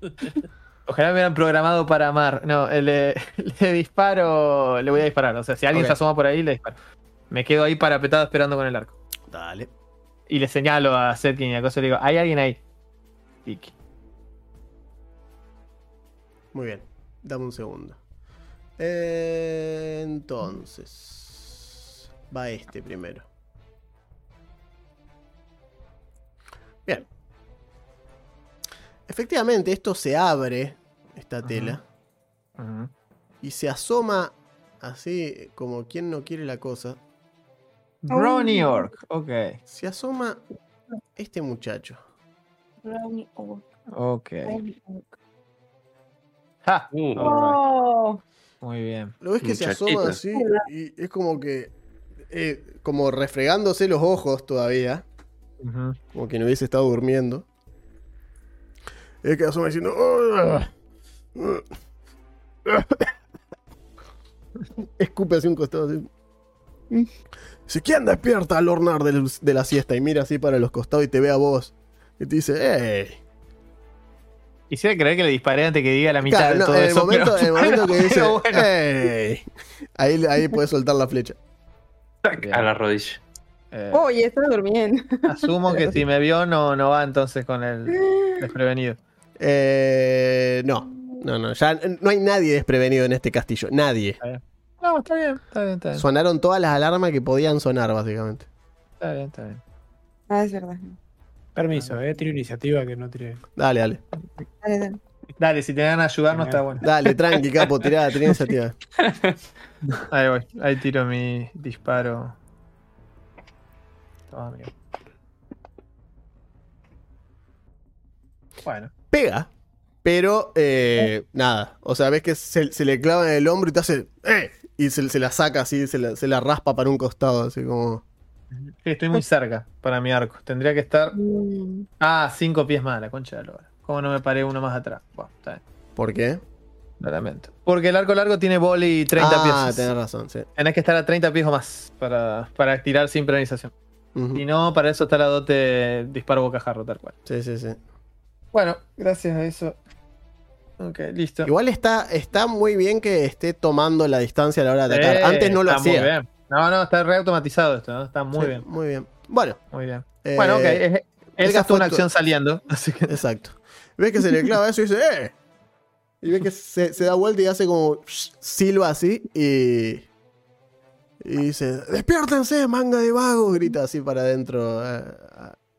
Ojalá me hubieran programado para amar. No, eh, le, le disparo, le voy a disparar. O sea, si alguien se asoma por ahí, le disparo. Me quedo ahí parapetado esperando con el arco. Dale. Y le señalo a Setkin y a Cosa y le digo, hay alguien ahí. Tiki. Muy bien. Dame un segundo. Entonces. Va este primero. Bien. Efectivamente, esto se abre, esta tela, y se asoma así como quien no quiere la cosa. Brony Orc. Ok. Se asoma este muchacho. Ok. Ja. Uh, Alright. Oh, Muy bien. Lo ves que se asoma así y es como que. eh, como refregándose los ojos todavía. Como que no hubiese estado durmiendo. Es que asoma diciendo. "Ah, ah". Escupe hacia un costado así. Dice, ¿quién despierta al hornar de la siesta? Y mira así para los costados y te ve a vos. Y te dice, ¡Ey! Quisiera creer que le disparé antes que diga la mitad Claro, de no, todo en, el eso. momento, pero- en el momento que dice, bueno. ¡Ey! Ahí, ahí puedes soltar la flecha. a la rodilla. Eh, Oye, está durmiendo. asumo que si me vio no, no va entonces con el desprevenido. Eh, no, no, no. Ya no hay nadie desprevenido en este castillo. Nadie. No, está bien, está bien, está bien. Sonaron todas las alarmas que podían sonar, básicamente. Está bien, está bien. Ah, es verdad. Permiso, eh. Tiro iniciativa que no tiré. Dale, dale. Dale, dale. Dale, si te dan a ayudar no está bueno. Dale, tranqui, capo, tirá, tirá iniciativa. Ahí voy, ahí tiro mi disparo. Toma, amigo. Bueno, Pega, pero eh, nada. O sea, ves que se, se le clava en el hombro y te hace. ¡Eh! Y se, se la saca así, se la, se la raspa para un costado, así como. Sí, estoy muy cerca para mi arco. Tendría que estar. Ah, cinco pies más, la concha de la lora. ¿Cómo no me paré uno más atrás? Bueno, está bien. ¿Por qué? Lo lamento. Porque el arco largo tiene boli 30 ah, pies. tenés razón, sí. Tenés que estar a 30 pies o más para, para tirar sin penalización. Si no, para eso está la dote disparo bocajarro, tal cual. Sí, sí, sí. Bueno, gracias a eso. Ok, listo. Igual está, está muy bien que esté tomando la distancia a la hora de atacar. Eh, Antes no lo está muy hacía. bien. No, no, está reautomatizado esto, ¿no? Está muy Sí, bien, Muy bien. Bueno, muy bien. eh, bueno, ok. es- Esa fue una tu- acción saliendo, así que... Exacto. Ves que se le clava eso y dice, ¡eh! Y ves que se, se da vuelta y hace como silba así y. Y dice, ¡despiértense, manga de vagos! Grita así para adentro. eh,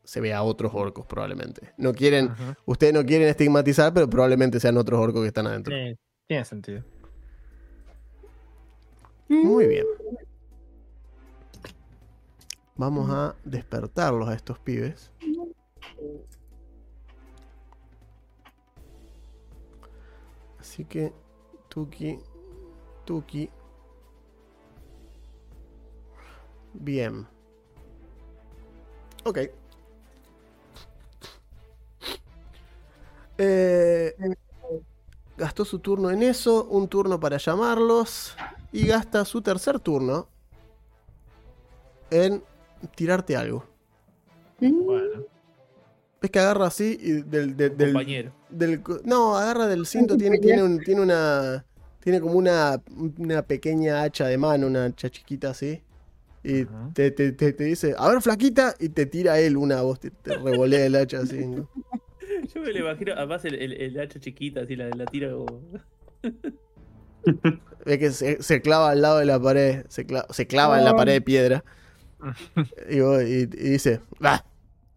se ve a otros orcos probablemente. No quieren, ustedes no quieren estigmatizar, pero probablemente sean otros orcos que están adentro. Sí, tiene sentido. Muy bien. Vamos a despertarlos a estos pibes. Así que, Tuki, Tuki. Bien. Ok. Eh, gastó su turno en eso, un turno para llamarlos y gasta su tercer turno en tirarte algo. mm, Bueno. Ves que agarra así y del, del- del- Compañero. del no, agarra del cinto, tiene, tiene, un- tiene una. Tiene como una, una pequeña hacha de mano, una hacha chiquita así. Y te, te- te- te dice, a ver, flaquita, y te tira él una voz, te, te revolea el hacha así. ¿no? Yo me lo imagino, además el, el, el hacha chiquita, así la, la tira como. Ves que se, se clava al lado de la pared, se, cla- se clava en la pared de piedra. Y, y- y dice, "Ah".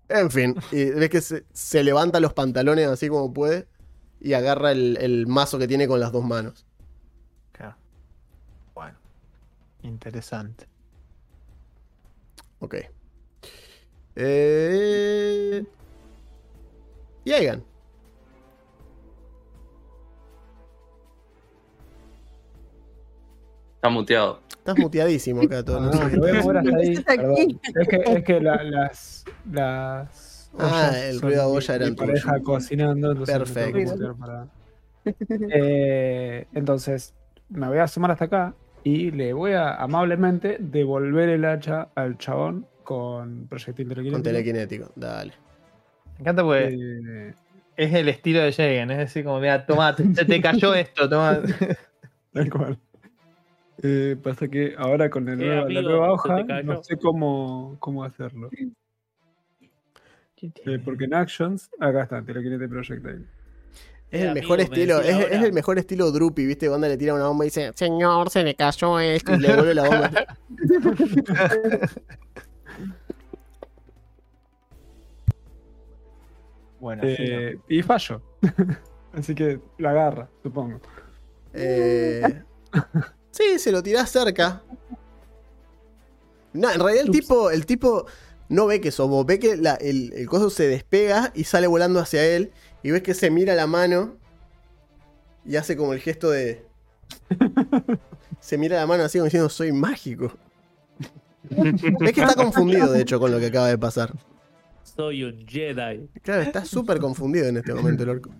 En fin, y ves que se, se levanta los pantalones así como puede y agarra el, el mazo que tiene con las dos manos. Claro. Bueno. Interesante. Ok. Eh... Y Aigan. Está muteado. Estás muteadísimo acá todo. no me voy a mover hasta ahí. Perdón. Es que, es que la- las. las Ah, el ruido de olla era mi el tuyo. pareja cocinando. Perfecto. para- Eh, entonces, me voy a asomar hasta acá y le voy a amablemente devolver el hacha al chabón con proyectil telequinético. Con telequinético, dale. Me encanta porque Eh, es el estilo de Jagan, es decir, como, mira, toma, te- se te cayó esto, toma. tal cual. Eh, pasa que ahora con el Eh, nueva- amigo, la nueva se hoja no sé cómo, cómo hacerlo. Eh, porque en Actions, acá está, Telekinete Projectile. Es el mejor me estilo, es, el mejor estilo Drupi, ¿viste? Cuando le tira una bomba y dice, señor, se le cayó esto y le devuelve la bomba. Bueno, Eh, y fallo. Así que la agarra, supongo. Eh, sí, se lo tirás cerca. No, en realidad el tipo, el tipo no ve que sos vos, ve que la- el, el coso se despega y sale volando hacia él. Y ves que se mira la mano y hace como el gesto de. Se mira la mano así como diciendo, soy mágico. Ves que está confundido, de hecho, con lo que acaba de pasar. Soy un Jedi. Claro, está súper confundido en este momento el orco.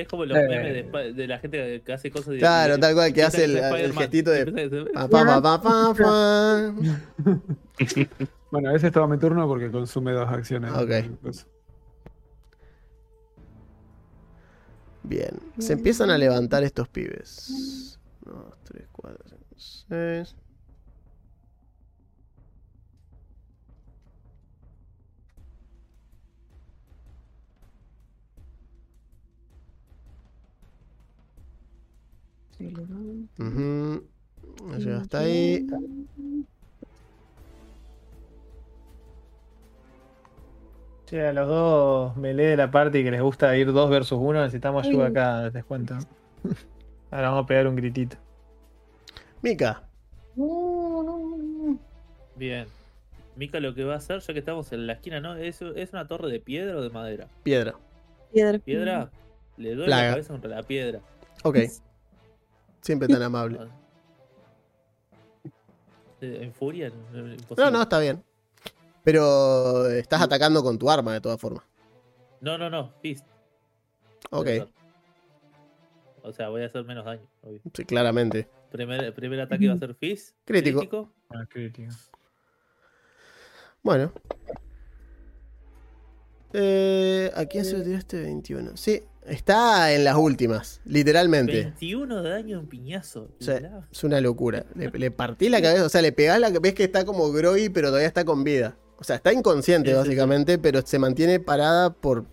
Es como los Eh. memes de, la gente que hace cosas de. Claro, de- tal cual, que hace el, el gestito de. Pa, pa, pa, pa, pa, pa. Bueno, ese es todo mi turno porque consume dos acciones. Ok. Bien, se empiezan a levantar estos pibes. 2, 3, 4, 5, 6. Ujú. Llega hasta ahí. Sí, a los dos melee de la parte y que les gusta ir dos versus uno, necesitamos ayuda acá, les cuento. Ahora vamos a pegar un gritito. Mika, Bien. Mika lo que va a hacer, ya que estamos en la esquina, ¿no? ¿Es, es una torre de piedra o de madera? piedra. Piedra. ¿Piedra? Le doy Plaga. la cabeza contra la piedra. Ok. Siempre tan amable. Eh, ¿En furia? No, no, está bien. Pero estás atacando con tu arma de todas formas. No, no, no, Fist. Ok. O sea, voy a hacer menos daño. obvio. sí, claramente. Primer, primer ataque va a ser Fist. Crítico. Ah, crítico. Bueno. Eh, ¿A quién se lo tiraste 21? Sí, está en las últimas, literalmente. 21 de daño en piñazo. O sea, es una locura. Le, le partí la cabeza, o sea, le pegás la ves que está como groggy, pero todavía está con vida. O sea, está inconsciente básicamente, pero se mantiene parada por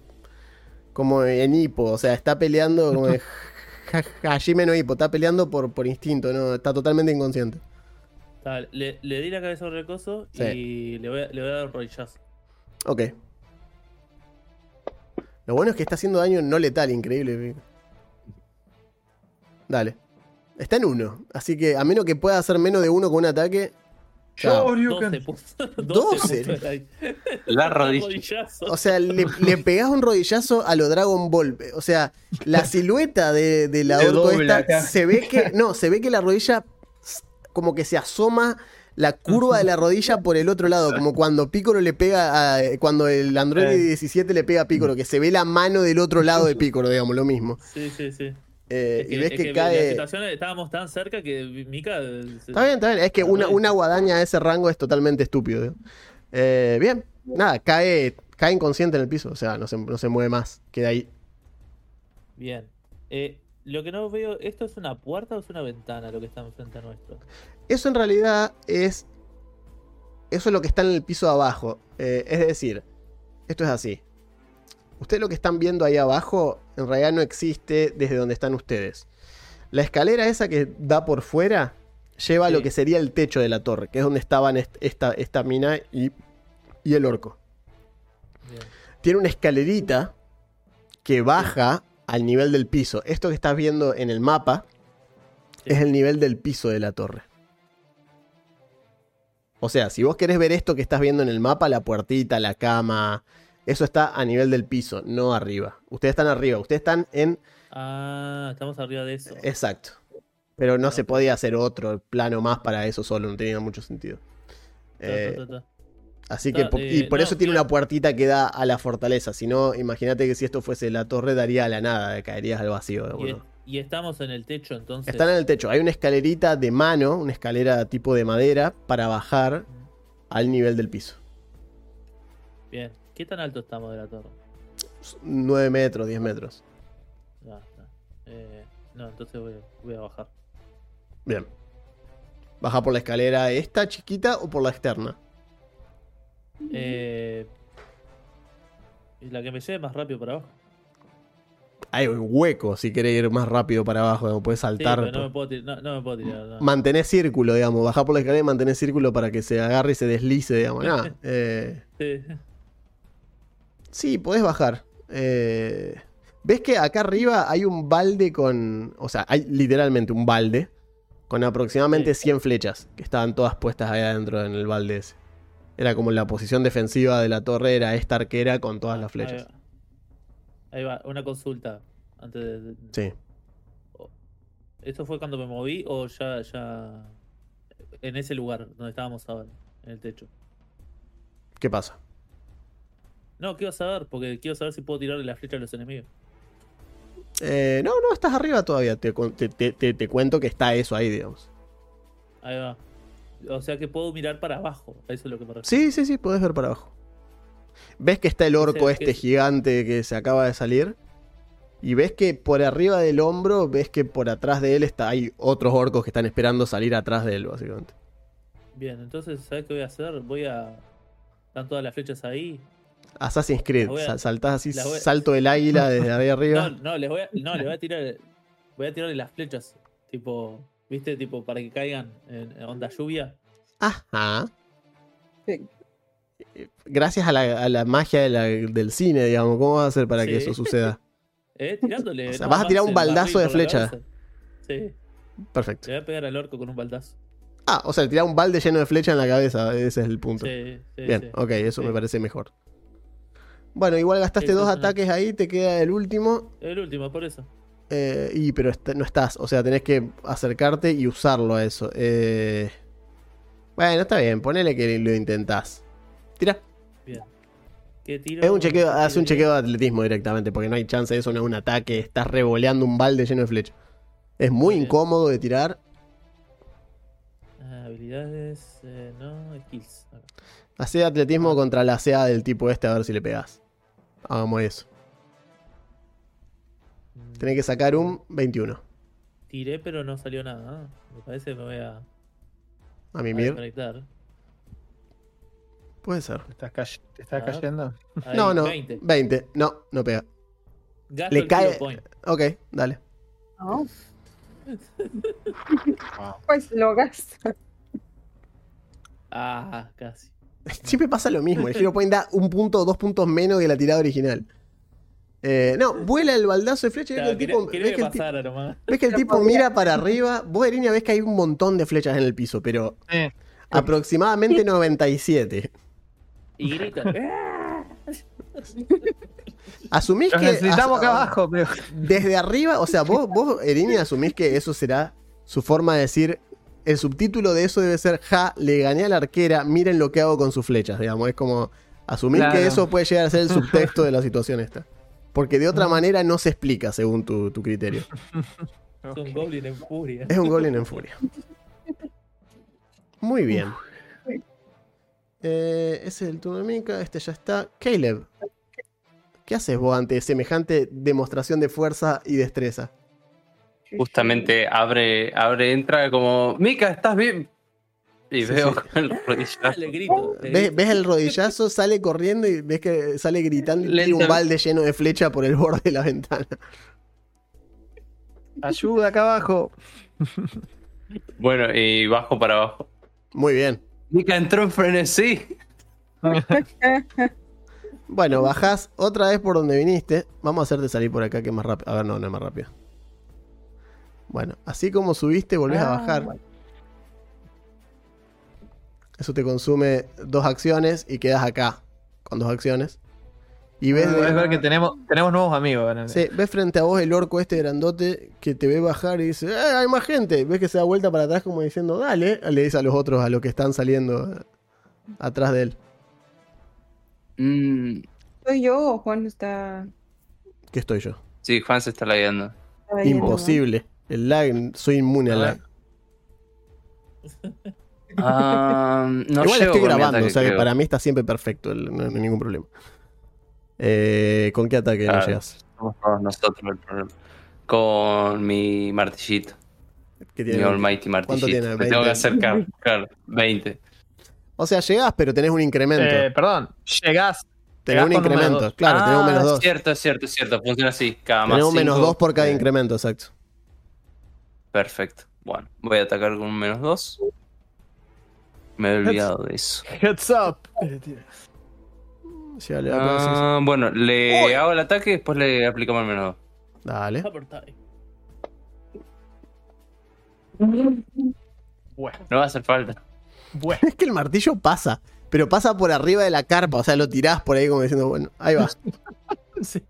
como en hipo, o sea, está peleando como de Hajime no hipo, está peleando por, por instinto, no, está totalmente inconsciente. Le, le di la cabeza sobre el coso Sí. y le voy, a, le voy a dar un rodillazo. Ok. Lo bueno es que está haciendo daño no letal, increíble. Dale. Está en uno, así que a menos que pueda hacer menos de uno con un ataque. chao. 12 puntos. 12. puntos ahí. La rodilla. O sea, le, le pegás un rodillazo a lo Dragon Ball. O sea, la silueta de, de la orco dobla esta acá. se ve que. No, se ve que la rodilla como que se asoma la curva de la rodilla por el otro lado. Como cuando Piccolo le pega a. Cuando el Android Eh. 17 le pega a Piccolo, que se ve la mano del otro lado de Piccolo, digamos, lo mismo. Sí, sí, sí. Eh, Es y ves es que, cae. situación estábamos tan cerca que Mika. eh, se- Está bien, está bien. Es que una, una guadaña de ese rango es totalmente estúpido. Eh, bien, nada, cae, cae inconsciente en el piso. O sea, no se, no se mueve más. Queda ahí. Bien. Eh, lo que no veo, ¿esto es una puerta o es una ventana lo que está enfrente a nuestro? Eso en realidad es. Eso es lo que está en el piso de abajo. Eh, es decir, esto es así. Ustedes lo que están viendo ahí abajo en realidad no existe desde donde están ustedes. La escalera esa que da por fuera lleva a lo Sí. que sería el techo de la torre, que es donde estaban est- esta, esta mina y, y el orco. Bien. Tiene una escalerita que baja al nivel del piso. Esto que estás viendo en el mapa Sí. es el nivel del piso de la torre. O sea, si vos querés ver esto que estás viendo en el mapa, la puertita, la cama, eso está a nivel del piso, no arriba. Ustedes están arriba, ustedes están en... Ah, estamos arriba de eso. Exacto. Pero no se podía hacer otro plano más para eso solo, no tenía mucho sentido. Eh, ta, ta, ta. Así que, po- y eh, por no, eso tiene una puertita que da a la fortaleza. Si no, imagínate que si esto fuese la torre, daría a la nada, caerías al vacío. Bueno. Y estamos en el techo entonces. Están en el techo. Hay una escalerita de mano, una escalera tipo de madera, para bajar al nivel del piso. Bien. ¿Qué tan alto estamos de la torre? 9 metros, 10 metros. Ah, está. Eh, no, entonces voy, voy a bajar. Bien. ¿Baja por la escalera esta chiquita o por la externa? Eh, la que me lleve más rápido para abajo. Hay un hueco si querés ir más rápido para abajo, puedes Sí, saltar. pero no me puedo tirar. No, no me puedo tirar. no. Mantenés círculo, digamos, bajar por la escalera y mantenés círculo para que se agarre y se deslice, digamos. Eh, Sí. Sí, podés bajar. Eh, ¿Ves que acá arriba hay un balde con. O sea, hay literalmente un balde con aproximadamente Sí. 100 flechas que estaban todas puestas ahí adentro en el balde ese. Era como la posición defensiva de la torre, era esta arquera con todas las flechas. Ahí va. Una consulta. Antes de. Sí. ¿Esto fue cuando me moví o ya, ya. En ese lugar donde estábamos ahora? En el techo. ¿Qué pasa? No, quiero saber, porque quiero saber si puedo tirarle la flecha a los enemigos. Eh, no, no, estás arriba todavía. Te- te- te- te cuento que está eso ahí, digamos. Ahí va. O sea que puedo mirar para abajo. Eso es lo que me refiero. Sí, sí, sí, podés ver para abajo. ¿Ves que está el orco este que- gigante que se acaba de salir? Y ves que por arriba del hombro, ves que por atrás de él está, hay otros orcos que están esperando salir atrás de él, básicamente. Bien, entonces, ¿sabes qué voy a hacer? Voy a. Están todas las flechas ahí. Assassin's Creed, a- saltás así, a- salto del águila desde ahí No, arriba. no, les voy a, no, les voy a tirar. Voy a tirarle las flechas. Tipo, ¿viste? Tipo, para que caigan en en onda lluvia. Ajá. Sí. Gracias a la, a la magia de la- del cine, digamos, ¿cómo vas a hacer para que eso suceda? ¿Eh? Tirándole. O sea, no, vas a tirar un baldazo de flecha. Sí, Perfecto. le voy a pegar al orco con un baldazo. Ah, o sea, tirar un balde lleno de flecha en la cabeza, ese es el punto. Sí, sí, Bien, ok, eso me parece mejor. Bueno, igual gastaste dos ataques ahí, te queda el último. El último, por eso. eh, y pero est- no estás, o sea, tenés que acercarte y usarlo a eso. Eh, bueno, está bien, ponele que lo intentás. Tira. Bien. ¿Qué tiro? Es un chequeo, ¿Qué haz un chequeo de atletismo directamente, porque no hay chance de eso, no es un ataque, estás revoleando un balde lleno de flecha. Es muy Bien. incómodo de tirar. Ah, habilidades. eh, no, skills. Hacé atletismo contra la CA del tipo este a ver si le pegás. Hagamos eso. Mm, Tenés que sacar un 21. Tiré, pero no salió nada. Me parece que me voy a, A a mimir. desconectar. Puede ser. ¿Te estás, cay- te estás A ver. cayendo? Ahí, No, no. 20. 20. No, no pega. Gasto Le el cae- point. Ok, dale. ¿no? Pues lo gasta. Ah, casi. Siempre pasa lo mismo. El Hero Point da un punto o dos puntos menos que la tirada original. Eh, no, vuela el baldazo de flecha y ves que el Claro, tipo, ves que que el ti- pasara nomás. ves que el tipo mira para arriba. Vos, Erinia, ves que hay un montón de flechas en el piso, pero Sí. aproximadamente 97. Y grita. Asumís que necesitamos acá abajo, pero. desde arriba, o sea, vos, vos Erinia, asumís que eso será su forma de decir. El subtítulo de eso debe ser: Ja, le gané a la arquera, miren lo que hago con sus flechas. Digamos, es como. Asumir Claro. que eso puede llegar a ser el subtexto de la situación esta. Porque de otra manera no se explica según tu, tu criterio. Es un goblin en furia. Es un goblin en furia. Muy bien. Eh, ese es el turno de Mika, este ya está. Caleb, ¿qué haces vos ante semejante demostración de fuerza y destreza? Justamente abre, abre, entra como, Mika, ¿estás bien? Y Sí, veo sí. con el rodillazo. le grito. le ¿Ves, grito. ves el rodillazo, sale corriendo y ves que sale gritando y tira un Lentamente. balde lleno de flecha por el borde de la ventana. Ayuda acá abajo. Bueno, y bajo para abajo. Muy bien. Mika entró en frenesí. Bueno, bajás otra vez por donde viniste. Vamos a hacerte salir por acá que es más rápido. A ver, no, no es más rápido. Bueno, así como subiste, volvés a Ah, bajar. bueno. Eso te consume dos acciones y quedas acá con dos acciones. Y ves, ver que tenemos, tenemos nuevos amigos. ¿no? sí, ves frente a vos el orco este grandote que te ve bajar y dice, ¡Eh, hay más gente! Ves que se da vuelta para atrás como diciendo, dale. Le dice a los otros, a los que están saliendo eh, atrás de él. Mm, ¿Soy yo o Juan está, ¿Qué estoy yo? sí, Juan se está lagueando. está yendo, no? Imposible. El lag, soy inmune al A lag. Ah, no Igual estoy grabando, o sea que creo. para mí está siempre perfecto, el- no hay ningún problema. Eh, ¿Con qué ataque no Claro. llegas? Somos todos nosotros el problema. Con mi martillito. Mi tiene Almighty ¿Cuánto martillito. tiene? Me tengo 20. que acercar. Claro, 20. O sea, llegás, pero tenés un incremento. Eh, perdón, llegás. tenés un llegás incremento. dos. Claro, tenés un Ah, menos 2. Cierto, es cierto, es cierto. Funciona así. Cada más Tenés un menos cinco. 2 por cada Eh, incremento, exacto. Perfecto. Bueno, voy a atacar con un menos 2. Me he olvidado de eso. Heads up. Ah, bueno, le hago el ataque y después le aplicamos el menos 2. Dale. Bueno, No va a hacer falta. bueno. Es que el martillo pasa, pero pasa por arriba de la carpa, o sea, lo tirás por ahí como diciendo, bueno, ahí va. Sí.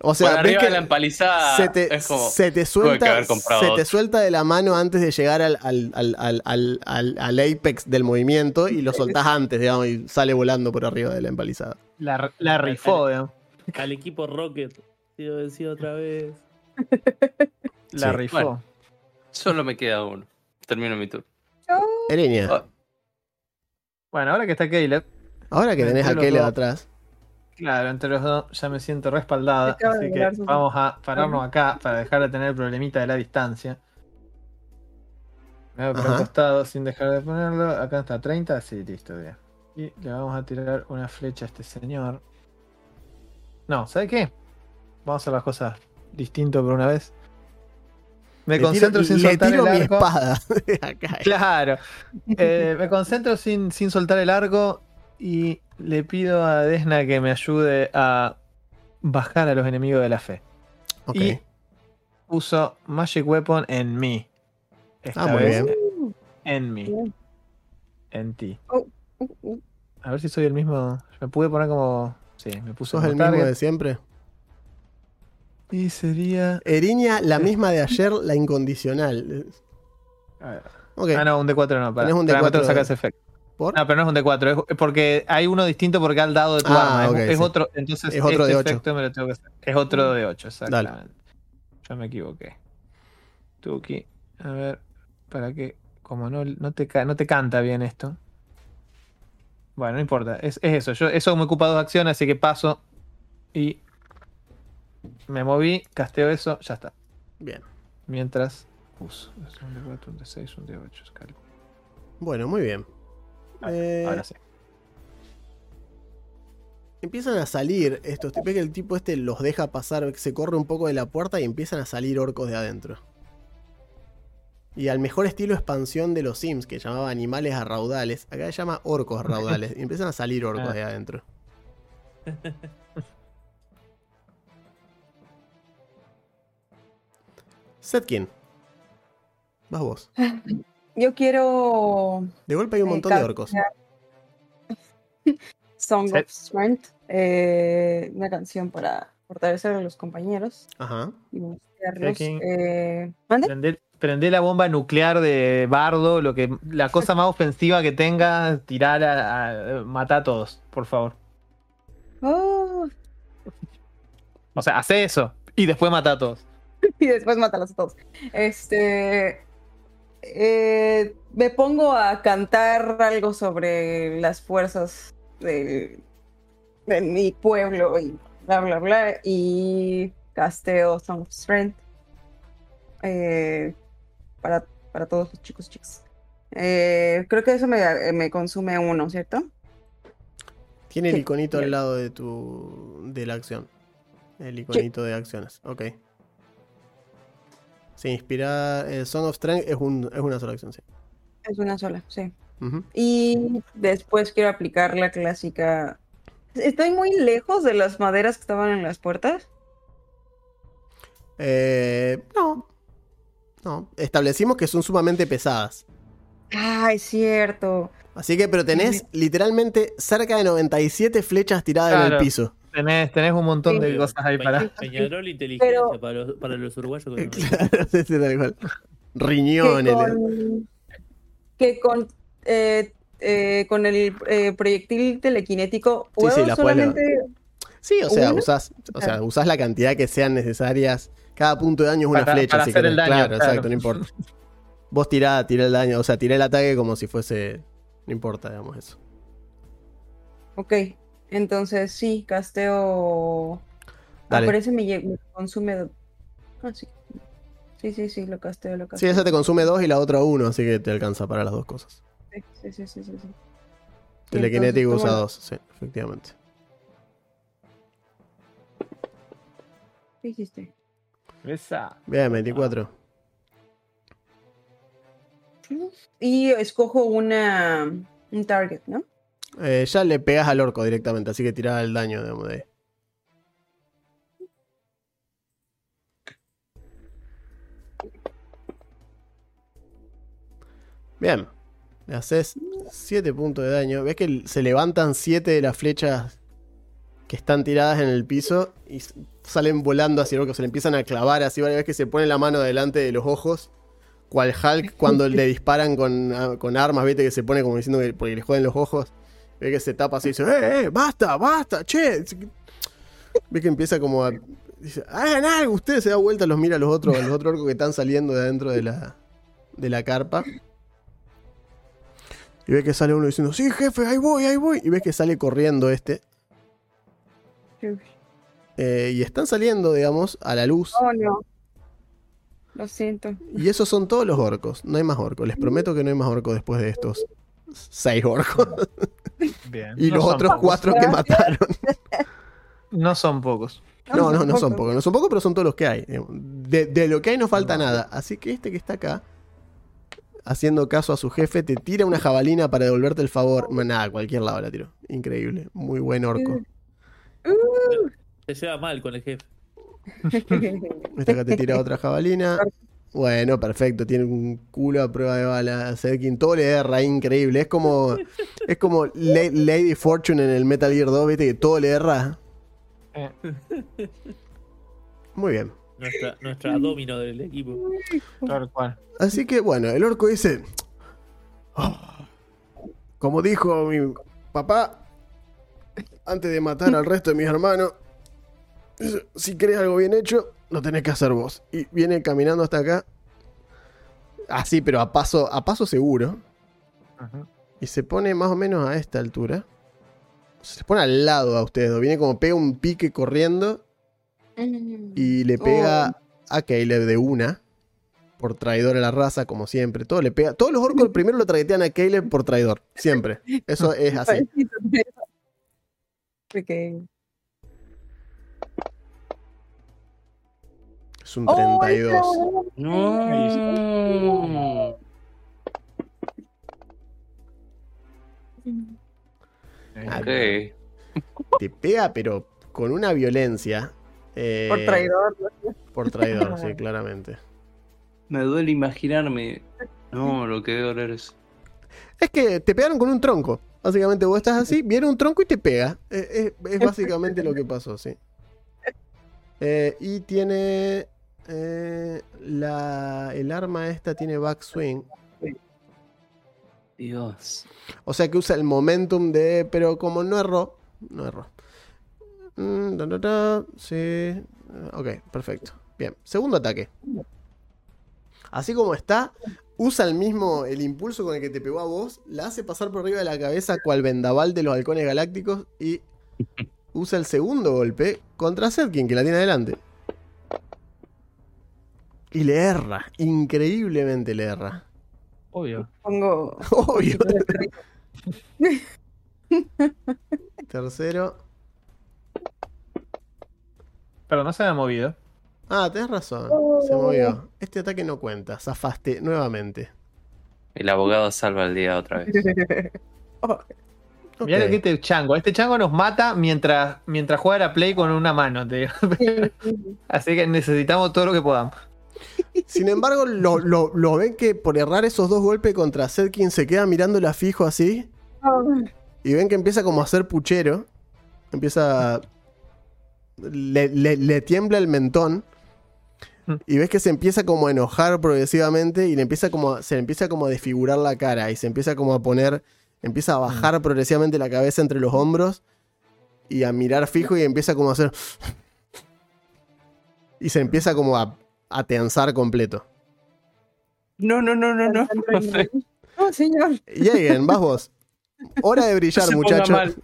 O sea, por ves arriba que de la empalizada se te, es como. se te suelta, se te suelta de la mano antes de llegar al, al, al, al, al, al- al apex del movimiento y lo soltás antes, digamos, y sale volando por arriba de la empalizada. La, la rifó, digamos. Al equipo Rocket. Sido vencido otra vez. La Sí. rifó. Bueno. Solo me queda uno. Termino mi turno. Erinia, Ah. Bueno, ahora que está Caleb, ahora que tenés a Caleb atrás, claro, entre los dos ya me siento respaldada. Así que vamos a pararnos acá para dejar de tener el problemita de la distancia. Me voy el costado sin dejar de ponerlo. Acá está 30, sí, listo, bien. Y le vamos a tirar una flecha a este señor. No, ¿sabe qué? Vamos a hacer las cosas distinto por una vez. Me le concentro tiro, sin le soltar tiro el mi arco. espada. Acá. Claro. Eh, me concentro sin, sin soltar el arco y le pido a Desna que me ayude a bajar a los enemigos de la fe. Ok. Y uso Magic Weapon en mí. Esta Ah, muy vez bien. en mí. En ti. Uh. A ver si soy el mismo. Me pude poner como. Sí, me puso ¿Sos el mismo de siempre? Y sería. Erinia, la misma de ayer, la incondicional. a ver. Ah, no, un D4 no. Para, un Para, me D4 tengo que sacar de- ese efecto. ¿Por? No, pero no es un D4, es porque hay uno distinto porque al dado de tu Ah, arma. Es, otro, entonces Es otro este de ocho. efecto me lo tengo que hacer. Es otro de 8, exactamente. Yo me equivoqué. Tuki. A ver, para que, como no, no, te, no te canta bien esto. Bueno, no importa, es, es eso. Yo, eso me ocupa dos acciones, así que paso y me moví, casteo eso, ya está. Bien. Mientras uso. Es un D4, un D6, un D8, escala. Bueno, muy bien. Eh, Ahora sí. Empiezan a salir estos. Ves que el tipo este los deja pasar, se corre un poco de la puerta y empiezan a salir orcos de adentro. Y al mejor estilo expansión de los Sims, que llamaba animales a raudales, acá se llama orcos a raudales. y empiezan a salir orcos Ah. de adentro. Setkin. Vas vos. Yo quiero De golpe hay un Eh, montón de orcos. Song of Strength, eh, una canción para fortalecer a los compañeros Ajá. y. Eh, ¿Mande? Prende, prende la bomba nuclear de Bardo, lo que la cosa más ofensiva que tenga, tirar a, a- matar a todos, por favor. Oh, O sea, hace eso y después mata a todos. y después mátalos a todos. Este. eh, me pongo a cantar algo sobre las fuerzas de, de mi pueblo y bla, bla, bla. Y casteo Song of Strength eh, para, para todos los chicos y chicas. Eh, creo que eso me, me consume uno, ¿cierto? Tiene el Sí, iconito bien. al lado de tu. de la acción. El iconito de acciones. Ok. Sí, inspirar. El Song of Strength es, un, es una sola acción, sí. Es una sola, sí. Y después quiero aplicar la clásica. Estoy muy lejos de las maderas que estaban en las puertas. Eh, no. No. Establecimos que son sumamente pesadas. Ah, es cierto. Así que, pero tenés literalmente cerca de 97 flechas tiradas en Claro. el piso. Tenés, tenés un montón de cosas ahí para. Peña- Peñarol inteligencia Pero- para, los, para los uruguayos. que Claro, sí, sí, tal cual. Que Riñones. con, que con, eh, eh, con el eh, proyectil telequinético puedo sí, la puedes solamente. Sí, o sea, usás, o sea, usás la cantidad que sean necesarias. Cada punto de daño es una Para- flecha, para si hacer querés. el daño, claro, claro. exacto, no importa. Vos tirá, tirá el daño, o sea, tirá el ataque como si fuese. No importa, digamos eso. Ok, entonces sí, casteo. Ah, Dale. pero ese me, lle- me consume. Ah, sí. Sí, sí, sí, lo casteo, lo Sí, casteo. esa te consume dos y la otra uno, así que te alcanza para las dos cosas. Sí, sí, sí, sí, sí, sí. Usa ¿cómo- dos, sí, efectivamente. ¿Qué hiciste? Esa. Bien, 24. Y escojo una un target, ¿no? Eh, ya le pegas al orco directamente, así que tirá el daño digamos, de ahí. Bien. Le haces 7 puntos de daño. Ves que se levantan 7 de las flechas que están tiradas en el piso y salen volando hacia el orco. Se le empiezan a clavar así. Varias veces que se pone la mano delante de los ojos. Cual Hulk cuando le disparan con, ah, con armas, viste que se pone como diciendo que porque le joden los ojos. Ve que se tapa así y dice, ¡eh, eh! ¡Basta, basta! ¡Che! Ve que empieza como a. Dice, ¡hagan algo! Ustedes se da vuelta, los mira a los otros, a los otros orcos que están saliendo de adentro de la, de la carpa. Y ve que sale uno diciendo, ¡sí, jefe! ¡Ahí voy, ahí voy! Y ves que sale corriendo este. Eh, y están saliendo, digamos, a la luz. Oh, no. Lo siento. Y esos son todos los orcos. No hay más orcos. Les prometo que no hay más orcos después de estos seis orcos. Bien. y No los otros pocos. cuatro que mataron. No son pocos. No, no, no son pocos. No son pocos, pero son todos los que hay. De, de lo que hay no falta nada. Así que este que está acá, haciendo caso a su jefe, te tira una jabalina para devolverte el favor. Nada, a cualquier lado la tiró. Increíble. Muy buen orco. Se lleva mal con el jefe. Este acá te tira otra jabalina. Bueno, perfecto. Tiene un culo a prueba de bala. Sedkin todo le erra, increíble. Es como. Es como La- Lady Fortune en el Metal Gear 2, viste que todo le erra. Muy bien. Nuestra, nuestra domino del equipo. Así que bueno, el orco dice. "Ah, Como dijo mi papá, antes de matar al resto de mis hermanos, si querés algo bien hecho, lo tenés que hacer vos. Y viene caminando hasta acá. Así, pero a paso, a paso seguro. Y se pone más o menos a esta altura. Se pone al lado a ustedes. Viene como pega un pique corriendo. Y le pega a Caleb de una. Por traidor a la raza, como siempre. Todo le pega. Todos los orcos primero lo traitean a Caleb por traidor. Siempre. Eso es así. Porque... Es un 32. No. Ah, Ok. Te pega, pero con una violencia. eh, Por traidor. Por traidor, sí, claramente. Me duele imaginarme. No, lo que debe doler es. Es que te pegaron con un tronco. Básicamente vos estás así, viene un tronco y te pega. Eh, Es, es básicamente lo que pasó, sí. Eh, y tiene... eh, la, el arma esta tiene backswing. Dios. O sea que usa el momentum de... Pero como no erró... No erró. Mm, ta, ta, sí. Ok, perfecto. Bien. Segundo ataque. Así como está, usa el mismo, el impulso con el que te pegó a vos, la hace pasar por arriba de la cabeza cual vendaval de los halcones galácticos y usa el segundo golpe contra Zedkin, que la tiene adelante. Y le erra, increíblemente le erra. Obvio. Pongo. Obvio. Tercero. Pero no se ha movido. Ah, tenés razón. Se movió. Este ataque no cuenta. Zafaste nuevamente. El abogado salva el día otra vez. Ok. Mirá que este chango. Este chango nos mata mientras, mientras juega la play con una mano. te digo. Así que necesitamos todo lo que podamos. Sin embargo, lo, lo- lo ven que por errar esos dos golpes contra Zedkin se queda mirándola fijo así. Y ven que empieza como a hacer puchero. Empieza. Le, le- le tiembla el mentón. Mm. Y ves que se empieza como a enojar progresivamente. Y le empieza como se le empieza como a desfigurar la cara. Y se empieza como a poner. Empieza a bajar progresivamente la cabeza entre los hombros. Y a mirar fijo. Y empieza como a hacer. Y se empieza como a, a tensar completo. No, no, no, no, no. No, señor. Jagen, vas vos. Hora de brillar, Se ponga muchacho. mal.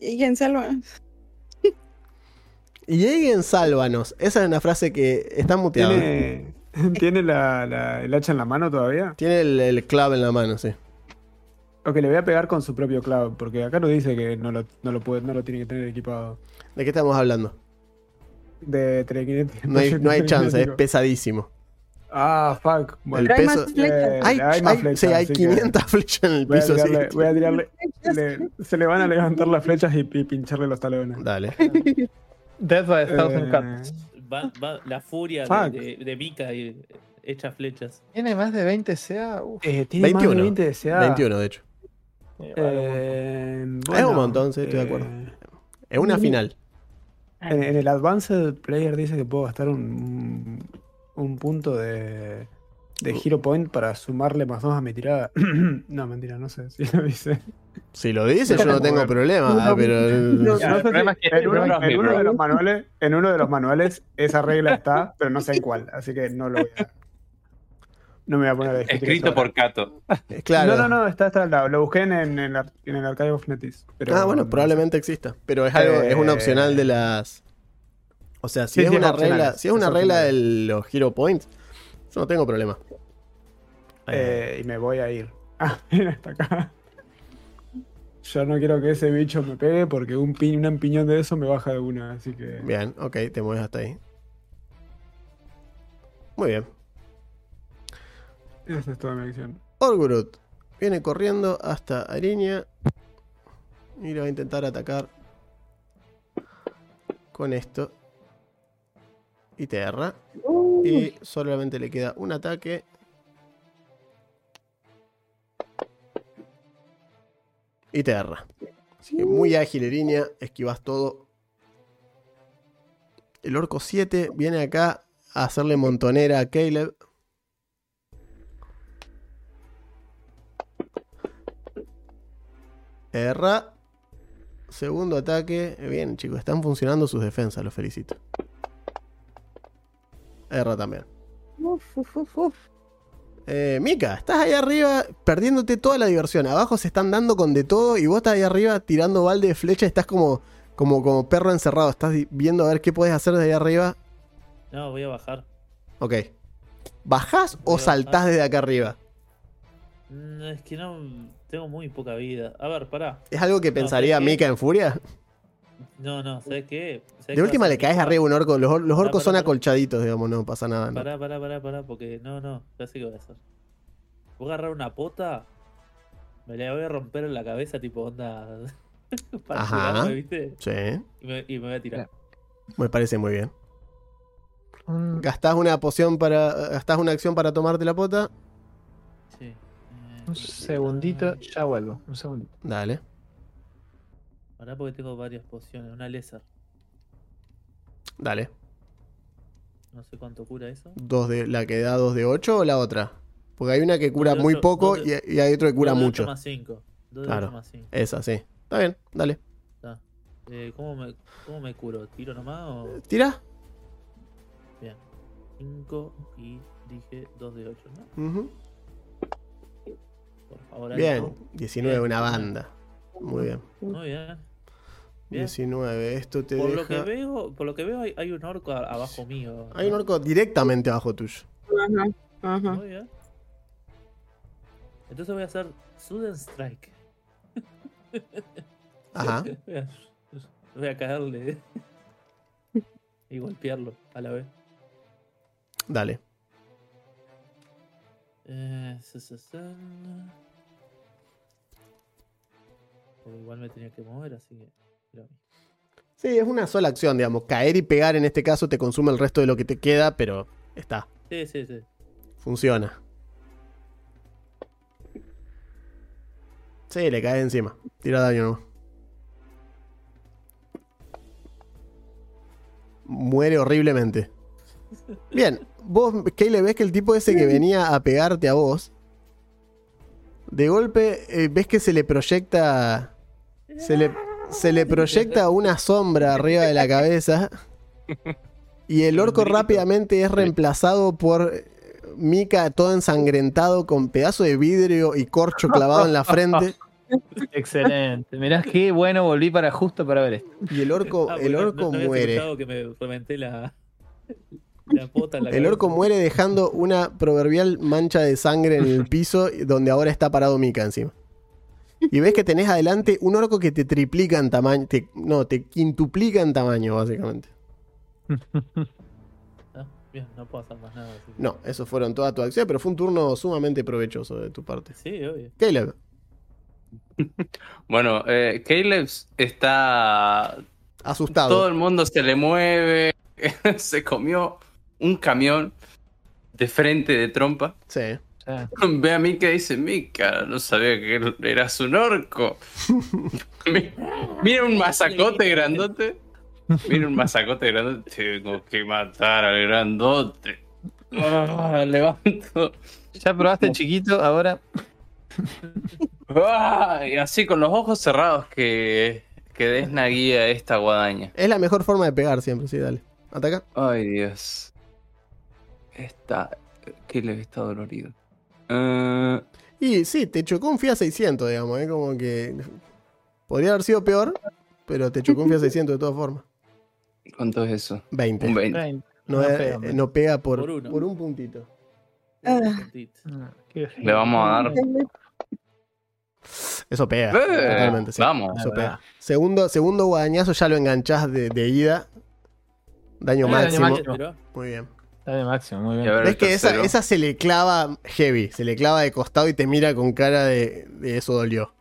Y en salva. Y alguien sálvanos. Esa es una frase que está muteada. Tiene, ¿Tiene, ¿tiene la, la- el hacha en la mano todavía? el, el clave en la mano, sí. Ok, le voy a pegar con su propio clavo, porque acá no dice que no lo, no lo, puede, no lo tiene que tener equipado. ¿De qué estamos hablando? De telequinético. No hay, no hay chance, es pesadísimo. Ah, fuck. Bueno, El hay peso- más flechas. eh, Hay, hay hay- flechas, sí, hay así que 500 flechas en el Voy a piso. sí. tirarle, voy a tirarle- le- se le van a levantar las flechas y, y pincharle los talones. Dale. Death by a Thousand Eh, Cuts. Va, va la furia Fuck. de, de, de Mika y echa flechas. ¿Tiene más de 20 CA? Uf. eh, tiene 21. más de 20 de CA. 21, de hecho. Eh, Es bueno, un montón, sí, estoy de acuerdo. eh, Es una final. En, en el Advanced Player dice que puedo gastar un, un punto de, de Hero Point para sumarle más dos a mi tirada. no, mentira, no sé si lo dice. Si lo dice, yo no tengo problema. pero. En, uno, de los manuales, en uno de los manuales esa regla está, pero no sé en cuál, así que no lo voy a. No me voy a poner a Escrito por. Cato. Eh, Claro. No, no, no, está, está al lado. Lo busqué en, en el, en el Archive of Netis. Pero ah, bueno, probablemente exista. Pero es algo, es una Eh, opcional de las. O sea, si Sí, es sí, una es regla, si es es una regla de los Hero Points, yo no tengo problema. Eh, y me voy a ir. Ah, mira, hasta acá. Yo no quiero que ese bicho me pegue porque un, pi- un empiñón de eso me baja de una, así que. Bien, ok, te mueves hasta ahí. Muy bien. Esa es toda mi acción. Orgurut viene corriendo hasta Ariña y le va a intentar atacar con esto. Y te erra. Uh, Y solamente le queda un ataque. Y te erra. Así que muy ágil, Eriña. Esquivas todo. El orco 7 viene acá a hacerle montonera a Caleb. Erra. Segundo ataque. Bien, chicos, están funcionando sus defensas, los felicito. Erra también. uf, uf, uf, uf. Eh, Mika, estás ahí arriba perdiéndote toda la diversión. Abajo se están dando con de todo y vos estás ahí arriba tirando balde de flecha. Estás como, como, como perro encerrado. Estás viendo a ver qué puedes hacer desde ahí arriba. No, voy a bajar. Ok. ¿Bajás o Voy saltás desde acá arriba? Mm, Es que no. Tengo muy poca vida. A ver, pará. ¿Es algo que No, pensaría. Mika en furia? No, no, ¿sabes qué? ¿Sabes qué De última le caes arriba un orco. Los, or- los Pará, orcos pará, son pará. acolchaditos, digamos, no pasa nada. ¿no? Pará, pará, pará, pará, porque no, no, ya sé qué voy a hacer. Voy a agarrar una pota, me la voy a romper en la cabeza, tipo onda. para Ajá. ¿viste? Sí, Y me, y me voy a tirar. me parece muy bien. Un- Gastás una poción para. Gastás una acción para tomarte la pota. Sí. Eh, Un segundito, ya vuelvo. Un segundito. Dale. Pará porque tengo varias pociones. Una léser. Dale. No sé cuánto cura eso. Dos de, ¿La que da 2 de 8 o la otra? Porque hay una que cura de muy poco dos y, de- y hay otro que cura Dos de mucho. más 5. 2 de Claro. 8 más 5. Esa, sí. Está bien, dale. Eh, ¿cómo, me, ¿Cómo me curo? ¿Tiro nomás o.? ¿Tira? Bien. 5 y dije 2 de 8, ¿no? Ujú. Por favor, Bien. alto. 19, Bien, una banda. Muy bien. Muy bien. Bien. 19, esto te Por lo que veo, por lo que veo hay, hay un orco a- abajo mío. Hay un orco directamente abajo tuyo. Ajá, ajá. Muy bien. Entonces voy a hacer Sudden Strike. Ajá. Voy a, voy a caerle y golpearlo a la vez. Dale. Eh, igual me tenía que mover, así que. Sí, es una sola acción, digamos. Caer y pegar en este caso te consume el resto de lo que te queda, pero está. Sí, sí, sí. Funciona. Sí, le cae encima. Tira daño nomás. Muere horriblemente. Bien, vos, Keyle, ves que el tipo ese que venía a pegarte a vos, de golpe eh, ves que se le proyecta. Se le, se le proyecta una sombra arriba de la cabeza. Y el orco rápidamente es reemplazado por Mika todo ensangrentado con pedazo de vidrio y corcho clavado en la frente. Excelente. Mirá qué bueno, volví para justo para ver esto. Y el orco, Ah, el orco no- no habías muere. escuchado que me reventé la, la pota en la El cabeza. orco muere dejando una proverbial mancha de sangre en el piso donde ahora está parado Mika encima. Y ves que tenés adelante un orco que te triplica en tamaño, te- no, te quintuplica en tamaño básicamente. Ah, bien, no puedo hacer más nada. así que- No, eso fueron toda tu acción, pero fue un turno sumamente provechoso de tu parte. Sí, obvio. Caleb, Bueno, eh, Caleb está. asustado. Todo el mundo se le mueve. se comió un camión de frente de trompa. Sí. Ya. Ve a Mika y dice: Mika, no sabía que eras un orco. Mi- Mira un masacote grandote. Mira un masacote grandote. Tengo que matar al grandote. Ah, levanto. Ya probaste chiquito, ahora. Ah, y así con los ojos cerrados que, que Desna guía esta guadaña. Es la mejor forma de pegar siempre, sí, dale. Ataca. Ay, Dios. Está. Caleb está dolorido. Eh, Y sí, te chocó un Fiat 600, digamos, ¿eh? Como que. Podría haber sido peor, pero te chocó un Fiat 600 de todas formas. ¿Cuánto es eso? 20. Un 20. Veinte. No, No pega, eh, no pega por, Por uno. por un puntito. Ah. Ah, Le vamos a dar. Eso pega. Eh, totalmente, sí. Vamos. Eso pega. Segundo, segundo guadañazo ya lo enganchás de, de ida. Daño Eh, daño máximo. Pero, Muy bien. Dale máximo, muy bien. ver Ves que esa, esa se le clava heavy, se le clava de costado y te mira con cara de, de eso dolió.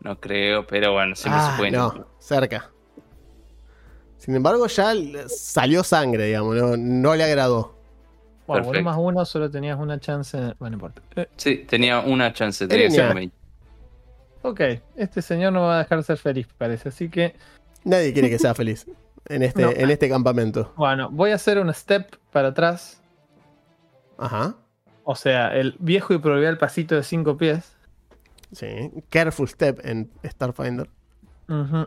No creo, pero bueno, siempre Ah, se puede. no, cerca. Sin embargo, ya salió sangre, digamos, no, no le agradó. Bueno, con un Perfecto. más uno solo tenías una chance. Bueno, no importa. Eh, Sí, tenía una chance. Tenía que Tenía. ser 20. ok, este señor no va a dejar ser feliz, parece. Así que, Nadie quiere que sea feliz en este, No. en este campamento. bueno, voy a hacer un step para atrás. Ajá. O sea, el viejo y proverbial pasito de cinco pies. Sí. Careful step en Starfinder. Ujú.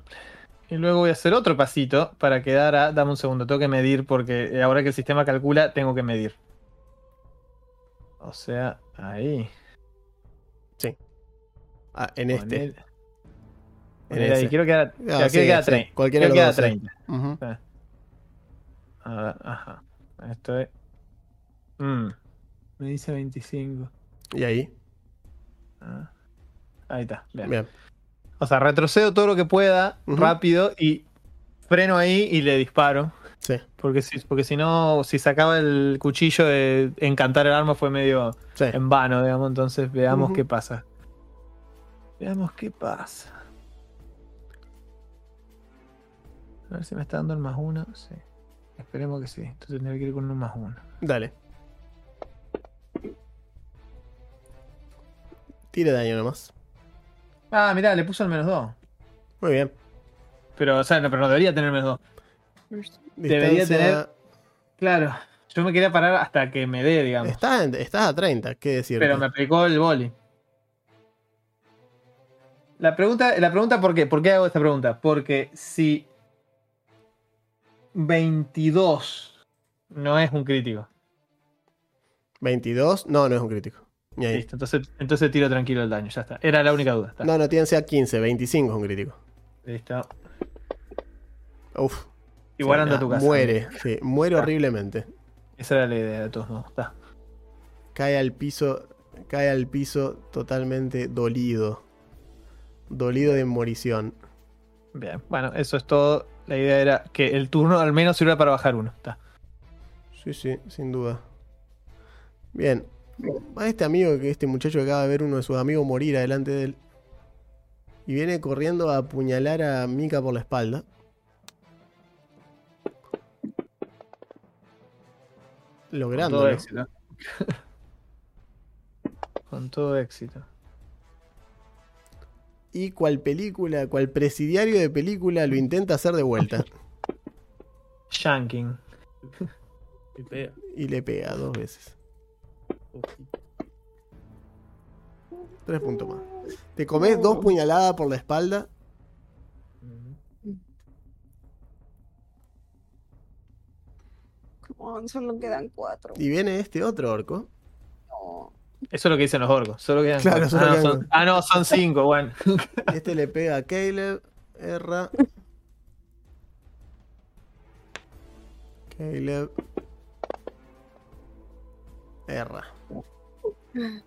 Y luego voy a hacer otro pasito para quedar a. Dame un segundo, tengo que medir porque ahora que el sistema calcula, tengo que medir. O sea, ahí. Ah, en este. Ese. Quiero quedar, Ah, quiero sí, quedar sí, 30. cualquiera Quiero quedar los dos, sí. 30. Ujú. A ver, ajá. Esto es. Mm, me dice 25. Y ahí. Ah, Ahí está. Bien. Bien. O sea, retrocedo todo lo que pueda rápido y freno ahí y le disparo. Sí. Porque si, porque si no, si sacaba el cuchillo de encantar el arma fue medio Sí. en vano, digamos. Entonces veamos qué pasa. Veamos qué pasa. A ver si me está dando el más uno. Sí. Esperemos que sí. Entonces tendría que ir con un más uno. Dale. Tire daño nomás. Ah, mirá, le puso el menos dos. Muy bien. Pero, o sea, no, pero no debería tener menos dos. Debería tener- Claro. Yo me quería parar hasta que me dé, digamos. Estás, estás a 30, ¿qué decir? Pero me aplicó el boli. La pregunta, la pregunta ¿por qué? ¿Por qué hago esta pregunta? Porque si 22 no es un crítico. 22, no, no es un crítico. Ni ahí. Listo, entonces, entonces tiro tranquilo el daño, ya está. Era la única duda. está. No, no tienen sea 15, 25 es un crítico. Listo. Uf. Igual anda a tu casa. Muere, sí, muere Ah. horriblemente. Esa era la idea de todos modos. Está. Cae al piso, cae al piso totalmente dolido. Dolido de morición. Bien. Bueno, eso es todo. La idea era que el turno al menos sirva para bajar uno. Está. Sí, sí, sin duda. Bien. A este amigo, que este muchacho que acaba de ver uno de sus amigos morir adelante de él. Y viene corriendo a apuñalar a Mika por la espalda. Con Logrando. todo ¿no? éxito. Con todo éxito. Y cual película, cual presidiario de película lo intenta hacer de vuelta. Shanking. y pega. Y le pega dos veces. Tres puntos más. Te comes dos puñaladas por la espalda. Ujú. Come on, solo quedan cuatro. Y viene este otro orco. No. Eso es lo que dicen los orcos. Solo quedan Claro, ah, no, quedan son, ah, no, son cinco, bueno. Este le pega a Caleb. Erra. Caleb. Erra.